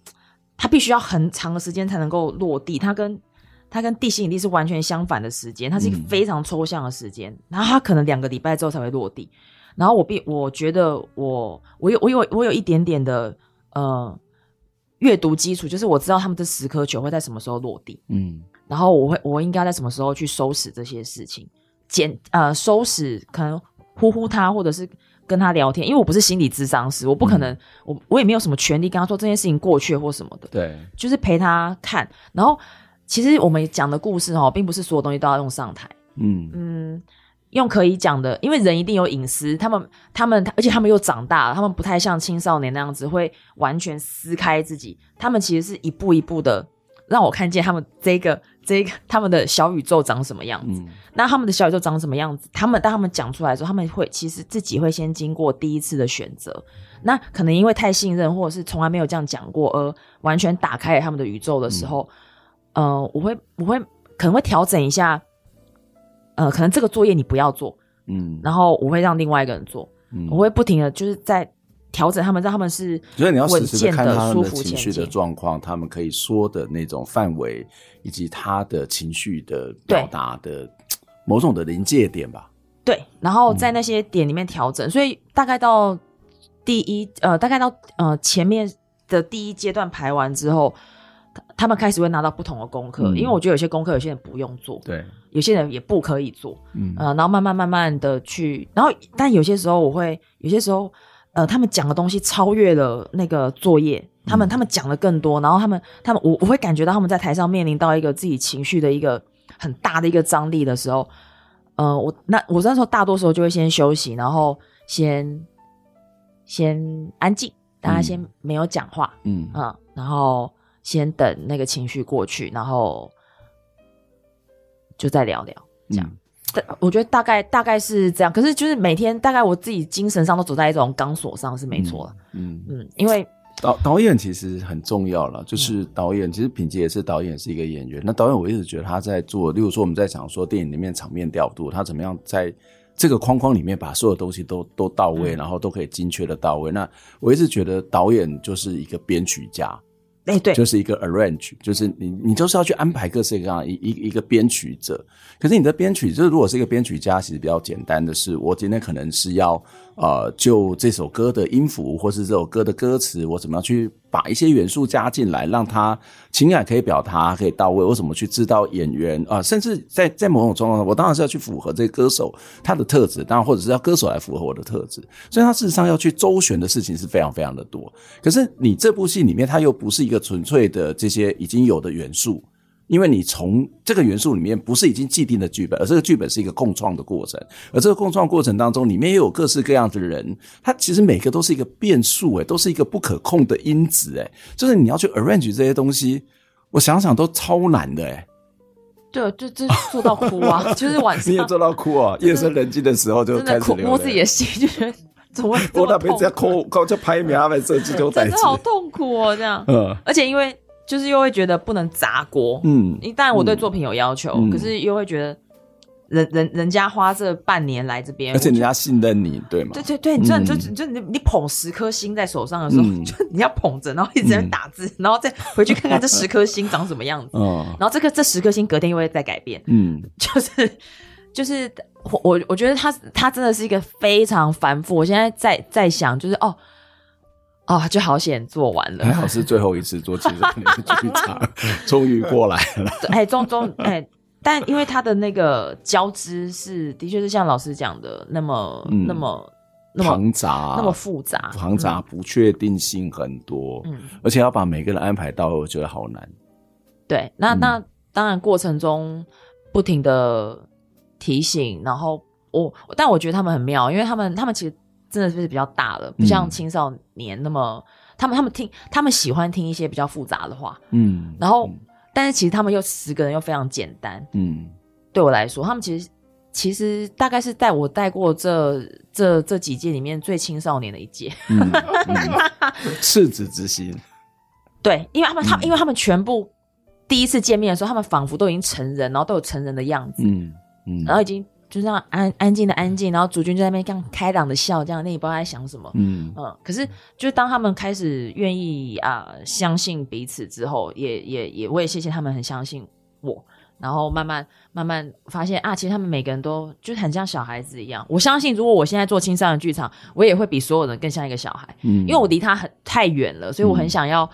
它必须要很长的时间才能够落地，它跟。它跟地心引力是完全相反的时间，它是一个非常抽象的时间，嗯、然后它可能两个礼拜之后才会落地。然后我必我觉得我我有我有我有一点点的呃阅读基础，就是我知道他们这十颗球会在什么时候落地，嗯，然后我会我应该在什么时候去收拾这些事情，捡呃收拾可能呼呼它，或者是跟他聊天，因为我不是心理咨商师，我不可能，嗯、我我也没有什么权利跟他说这件事情过去或什么的。对，就是陪他看。然后，其实我们讲的故事哦，并不是所有东西都要用上台。嗯嗯，用可以讲的，因为人一定有隐私。他们他们，而且他们又长大了，他们不太像青少年那样子会完全撕开自己。他们其实是一步一步的让我看见他们这个。这个他们的小宇宙长什么样子？嗯、那他们的小宇宙长什么样子？他们当他们讲出来的时候，他们会其实自己会先经过第一次的选择。那可能因为太信任，或者是从来没有这样讲过，而完全打开了他们的宇宙的时候，嗯、呃，我会我会可能会调整一下，呃，可能这个作业你不要做，嗯，然后我会让另外一个人做，嗯，我会不停的就是在。调整他们，让他们是，所以你要时时的看他们的情绪的状况，他们可以说的那种范围，以及他的情绪的表达的 [tsk] 某种的临界点吧。对，然后在那些点里面调整，嗯、所以大概到第一呃，大概到呃前面的第一阶段排完之后，他们开始会拿到不同的功课，嗯、因为我觉得有些功课有些人不用做，对，有些人也不可以做，嗯呃，然后慢慢慢慢的去，然后但有些时候我会有些时候。呃，他们讲的东西超越了那个作业，他们、嗯、他们讲的更多，然后他们他们我我会感觉到他们在台上面临到一个自己情绪的一个很大的一个张力的时候，呃，我那我那时候大多时候就会先休息，然后先先安静，大家先没有讲话，嗯。啊、嗯，然后先等那个情绪过去，然后就再聊聊这样。嗯我觉得大概大概是这样，可是就是每天大概我自己精神上都走在一种钢索上是没错的。嗯嗯，因为导导演其实很重要了，就是导演、嗯、其实品杰也是导演，是一个演员。那导演我一直觉得他在做，例如说我们在讲说电影里面场面调度，他怎么样在这个框框里面把所有东西都都到位，嗯、然后都可以精确的到位。那我一直觉得导演就是一个编曲家。哎，对，就是一个 arrange，就是你你就是要去安排各式各样一一一个编曲者。可是你的编曲，就是如果是一个编曲家，其实比较简单的是，我今天可能是要呃，就这首歌的音符，或是这首歌的歌词，我怎么样去把一些元素加进来，让它情感可以表达可以到位。我怎么去知道演员啊、甚至在 [laughs] 在某种状况下，我当然是要去符合这个歌手他的特质，当然或者是要歌手来符合我的特质。所以他事实上要去周旋的事情是非常非常的多。可是你这部戏里面，它又不是一个纯粹的这些已经有的元素。因为你从这个元素里面不是已经既定的剧本，而这个剧本是一个共创的过程，而这个共创过程当中，里面也有各式各样的人，他其实每个都是一个变数，诶，都是一个不可控的因子，诶，就是你要去 arrange 这些东西，我想想都超难的，诶。对，就就做到哭啊，[laughs] 就是晚上你也做到哭啊，[laughs] 夜深人静的时候就开始哭，摸自己的心，就觉得怎么我那边在哭，[laughs] 哭就拍苗来设计就在，真的好痛苦哦，这样，嗯，而且因为。就是又会觉得不能砸锅，嗯，当然我对作品有要求，嗯、可是又会觉得人人人家花这半年来这边，而且人家信任你，对吗？对对对，你就就就你你捧十颗星在手上的时候，嗯、就你要捧着，然后一直在打字，嗯、然后再回去看看这十颗星长什么样子，嗯，[laughs] 然后这个这十颗星隔天又会再改变，嗯，就是就是我我觉得他他真的是一个非常繁复，我现在在在想就是哦。哦，就好险做完了，还好是最后一次做青少年剧场，终于过来了。哎，终终哎，但因为他的那个交织是，的确是像老师讲的那么、嗯、那么庞杂，那么复杂，庞杂，不确定性很多，嗯，而且要把每个人安排到位，我觉得好难。对，那、嗯、那当然过程中不停的提醒，然后我，但我觉得他们很妙，因为他们他们其实。真的是比较大了，不像青少年那么，嗯、他们他们听，他们喜欢听一些比较复杂的话，嗯，然后，嗯、但是其实他们又十个人又非常简单，嗯，对我来说，他们其实其实大概是带我带过这这这几届里面最青少年的一届，赤子之心，对，因为他们他、嗯、因为他们全部第一次见面的时候，他们仿佛都已经成人，然后都有成人的样子，嗯嗯，然后已经。就这样安安静的安静，然后主君就在那边这样开朗的笑，这样，那你不知道他在想什么。嗯嗯。可是，就当他们开始愿意啊、呃、相信彼此之后，也也也，我也谢谢他们很相信我。然后慢慢慢慢发现啊，其实他们每个人都就很像小孩子一样。我相信，如果我现在做青少年剧场，我也会比所有人更像一个小孩。嗯。因为我离他很太远了，所以我很想要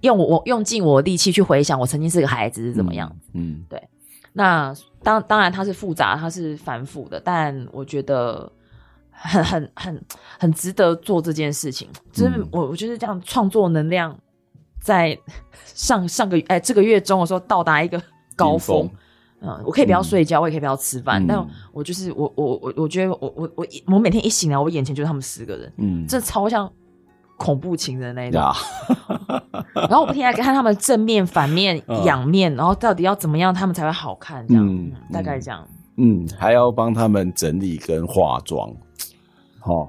用我用尽我的力气去回想我曾经是个孩子是怎么样。嗯。对。那当当然它是复杂，它是繁复的，但我觉得很很很很值得做这件事情。就是我我就是这样创作能量在上上个月哎这个月中的时候到达一个高峰。嗯，我可以不要睡觉，嗯、我也可以不要吃饭，嗯、但我就是我我我我觉得我我我我每天一醒来，我眼前就是他们十个人，嗯，这超像恐怖情人那种。呀 [laughs] 然后我不停在看他们正面、反面、仰面，然后到底要怎么样，他们才会好看？这样，嗯、大概这样。嗯，还要帮他们整理跟化妆。哦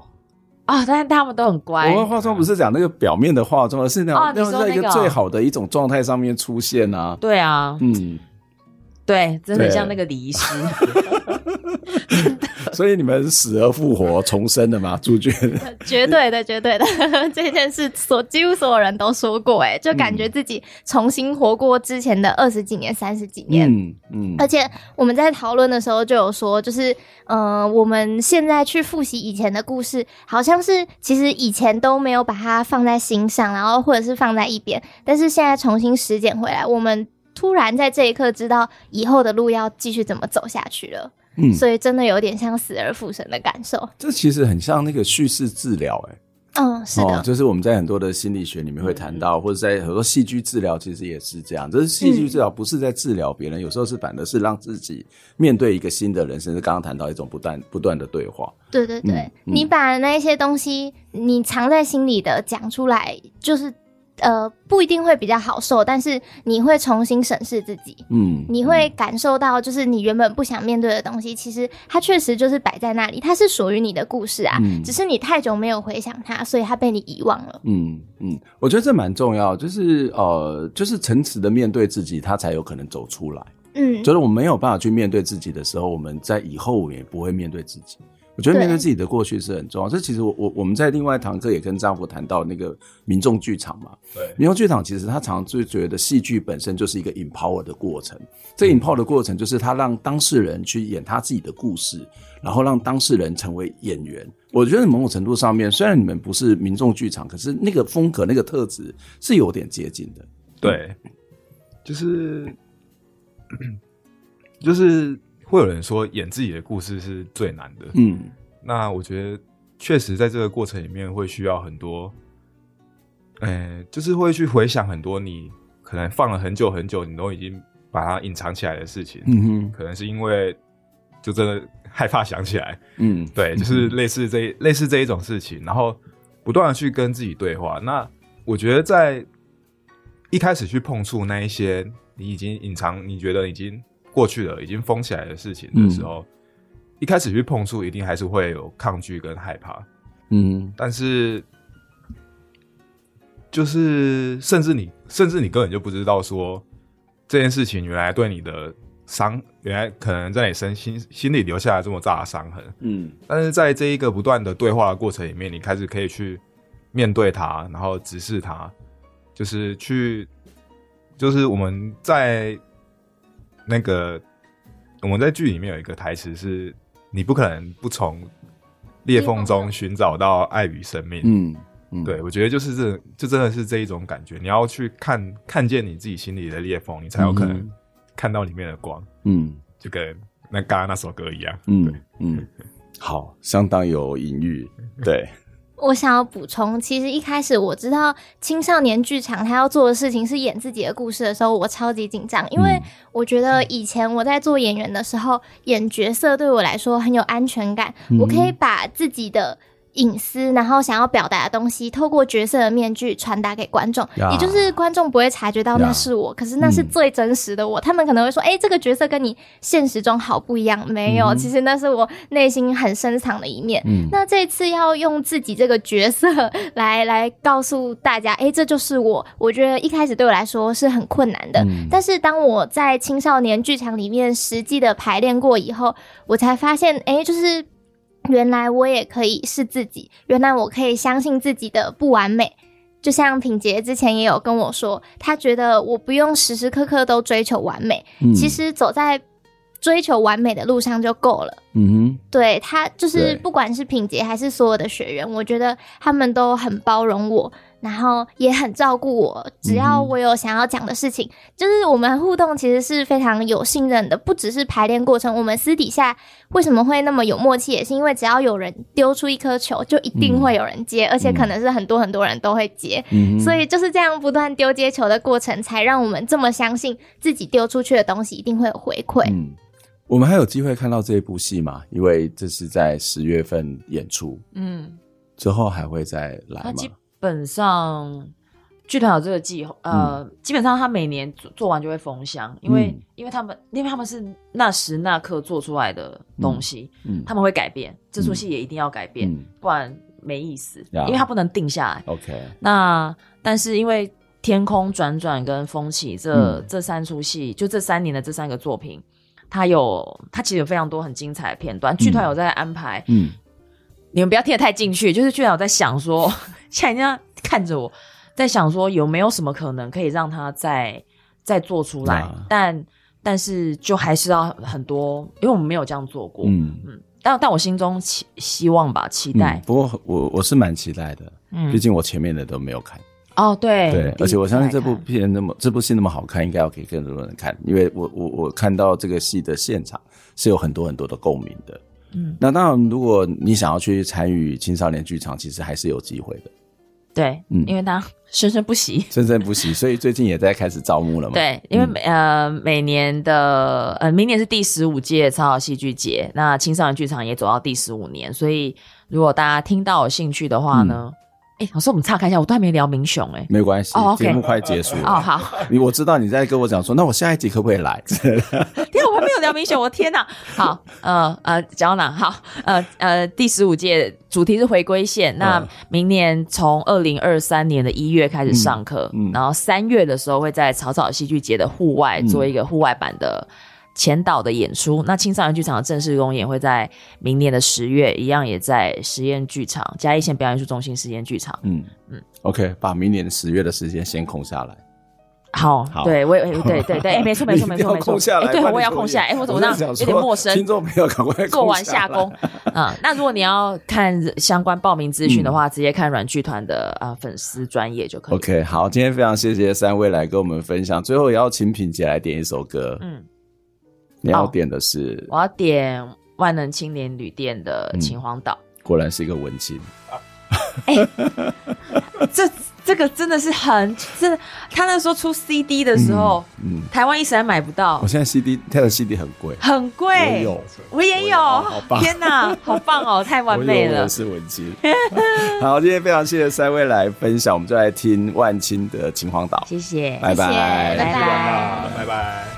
啊，但是他们都很乖。我们化妆不是讲那个表面的化妆，而是那种那在一个最好的一种状态上面出现啊。对啊，嗯。对，真的像那个礼仪师，[laughs] [laughs] 所以你们死而复活、重生的吗？[laughs] 主角？绝对的，绝对的，[laughs] 这件事所几乎所有人都说过，哎，就感觉自己重新活过之前的二十几年、三十几年。嗯嗯。而且我们在讨论的时候就有说，就是呃，我们现在去复习以前的故事，好像是其实以前都没有把它放在心上，然后或者是放在一边，但是现在重新拾捡回来，我们。突然在这一刻知道以后的路要继续怎么走下去了，嗯，所以真的有点像死而复生的感受。这其实很像那个叙事治疗，哎，嗯，是的，哦，就是我们在很多的心理学里面会谈到，嗯，或者在很多戏剧治疗，其实也是这样。这是戏剧治疗不是在治疗别人，嗯，有时候是反而是让自己面对一个新的人生。是刚刚谈到一种不断不断的对话。对对对，嗯，你把那些东西你藏在心里的讲出来，就是。呃，不一定会比较好受，但是你会重新审视自己，嗯，你会感受到，就是你原本不想面对的东西，其实它确实就是摆在那里，它是属于你的故事啊，嗯，只是你太久没有回想它，所以它被你遗忘了。嗯嗯，我觉得这蛮重要，就是呃，就是诚实的面对自己，它才有可能走出来。嗯，就是我们没有办法去面对自己的时候，我们在以后也不会面对自己。我觉得面对自己的过去是很重要。这其实我我我们在另外一堂课也跟丈夫谈到那个民众剧场嘛。对，民众剧场其实他常常就觉得戏剧本身就是一个 empower 的过程。这 empower 的过程就是他让当事人去演他自己的故事，然后让当事人成为演员。我觉得某种程度上面，虽然你们不是民众剧场，可是那个风格、那个特质是有点接近的。对，就是 [clears throat] 就是。会有人说演自己的故事是最难的，嗯，那我觉得确实在这个过程里面会需要很多，呃，就是会去回想很多你可能放了很久很久，你都已经把它隐藏起来的事情，嗯哼，可能是因为就真的害怕想起来，嗯，对，就是类似这一类似这一种事情，然后不断的去跟自己对话。那我觉得在一开始去碰触那一些你已经隐藏，你觉得已经。过去了，已经封起来的事情的时候，嗯、一开始去碰触，一定还是会有抗拒跟害怕。嗯，但是就是甚至你，甚至你根本就不知道说这件事情原来对你的伤，原来可能在你身心心里留下了这么大的伤痕。嗯，但是在这一个不断的对话的过程里面，你开始可以去面对它，然后直视它，就是去，就是我们在。那个我们在剧里面有一个台词是：“你不可能不从裂缝中寻找到爱与生命。”嗯嗯，对，我觉得就是这，就真的是这一种感觉。你要去看看见你自己心里的裂缝，你才有可能看到里面的光。嗯，就跟那刚刚那首歌一样。嗯嗯，好，相当有隐喻。对。[laughs] 我想要补充，其实一开始我知道青少年剧场他要做的事情是演自己的故事的时候，我超级紧张，因为我觉得以前我在做演员的时候，演角色对我来说很有安全感，我可以把自己的。隐私，然后想要表达的东西，透过角色的面具传达给观众，yeah, 也就是观众不会察觉到那是我，yeah, 可是那是最真实的我。嗯、他们可能会说：“哎、欸，这个角色跟你现实中好不一样。”没有，嗯、其实那是我内心很深藏的一面。嗯、那这次要用自己这个角色 [laughs] 来来告诉大家：“哎、欸，这就是我。”我觉得一开始对我来说是很困难的，嗯、但是当我在青少年剧场里面实际的排练过以后，我才发现：“哎、欸，就是。”原来我也可以是自己，原来我可以相信自己的不完美。就像品杰之前也有跟我说，他觉得我不用时时刻刻都追求完美，嗯、其实走在追求完美的路上就够了。嗯哼，对，他就是不管是品杰还是所有的学员，我觉得他们都很包容我。然后也很照顾我，只要我有想要讲的事情，嗯、就是我们互动其实是非常有信任的。不只是排练过程，我们私底下为什么会那么有默契，也是因为只要有人丢出一颗球，就一定会有人接，嗯、而且可能是很多很多人都会接。嗯、所以就是这样不断丢接球的过程，才让我们这么相信自己丢出去的东西一定会有回馈。嗯，我们还有机会看到这一部戏吗？因为这是在十月份演出。嗯，之后还会再来吗？基本上。剧团有这个计划，呃，嗯、基本上他每年做做完就会封箱，因为、嗯、因为他们因为他们是那时那刻做出来的东西，嗯，嗯。他们会改变，这出戏也一定要改变，嗯、不然没意思，嗯、因为它不能定下来。OK，那但是因为天空转转跟风起这、嗯、这三出戏，就这三年的这三个作品，它有它其实有非常多很精彩的片段，剧团有在安排，嗯，你们不要听得太进去，就是剧团有在想说，现在人家看着我。在想说有没有什么可能可以让他再再做出来，啊、但但是就还是要很多，因为我们没有这样做过，嗯嗯，但但我心中期希望吧，期待。嗯、不过我我是蛮期待的，嗯，毕竟我前面的都没有看。哦，对对，而且我相信这部片那么这部戏那么好看，应该要给更多人看，因为我我我看到这个戏的现场是有很多很多的共鸣的，嗯，那当然如果你想要去参与青少年剧场，其实还是有机会的。对，嗯，因为他生生不息，[laughs] 生生不息，所以最近也在开始招募了嘛。对，因为每、嗯、呃每年的呃明年是第十五届超好戏剧节，那青少年剧场也走到第十五年，所以如果大家听到有兴趣的话呢。嗯哎、欸，老师，我们岔开一下，我都还没聊明雄哎、欸，没关系，节、oh, okay. 目快结束了哦。好，[laughs] 你我知道你在跟我讲说，那我下一集可不可以来？[laughs] 天啊，我还没有聊明雄，我天哪！好，呃呃，讲到哪？好，呃呃，第十五届主题是回归线，那明年从二零二三年的一月开始上课，嗯嗯、然后三月的时候会在草草戏剧节的户外做一个户外版的。前导的演出，那青少年剧场的正式公演会在明年的十月，一样也在实验剧场嘉义县表演艺术中心实验剧场。嗯嗯，OK，把明年十月的时间先空下来。好，好，对，我也对对对，[laughs] 没错没错没错没错，空下来，对，我也要空下来。哎，我怎么这样有点陌生？听众朋友，赶快 [laughs] 做完下工。[laughs] 嗯，那如果你要看相关报名资讯的话，直接看软剧团的啊粉丝专业就可以。OK，好，今天非常谢谢三位来跟我们分享，最后也要请品姐来点一首歌。嗯。你要点的是？Oh, 我要点万能青年旅店的《秦皇岛》。嗯，果然是一个文青。哎、[laughs] 欸，这这个真的是很真的。他那时候出 CD 的时候，嗯，嗯台湾一时还买不到。我现在 CD 他的 CD 很贵，很贵。我有，我也有。天哪，好棒哦，[laughs] 太完美了。我是文青。[laughs] 好，今天非常谢谢三位来分享，我们就来听万青的《秦皇岛》。谢谢，拜拜，拜拜，拜拜。桥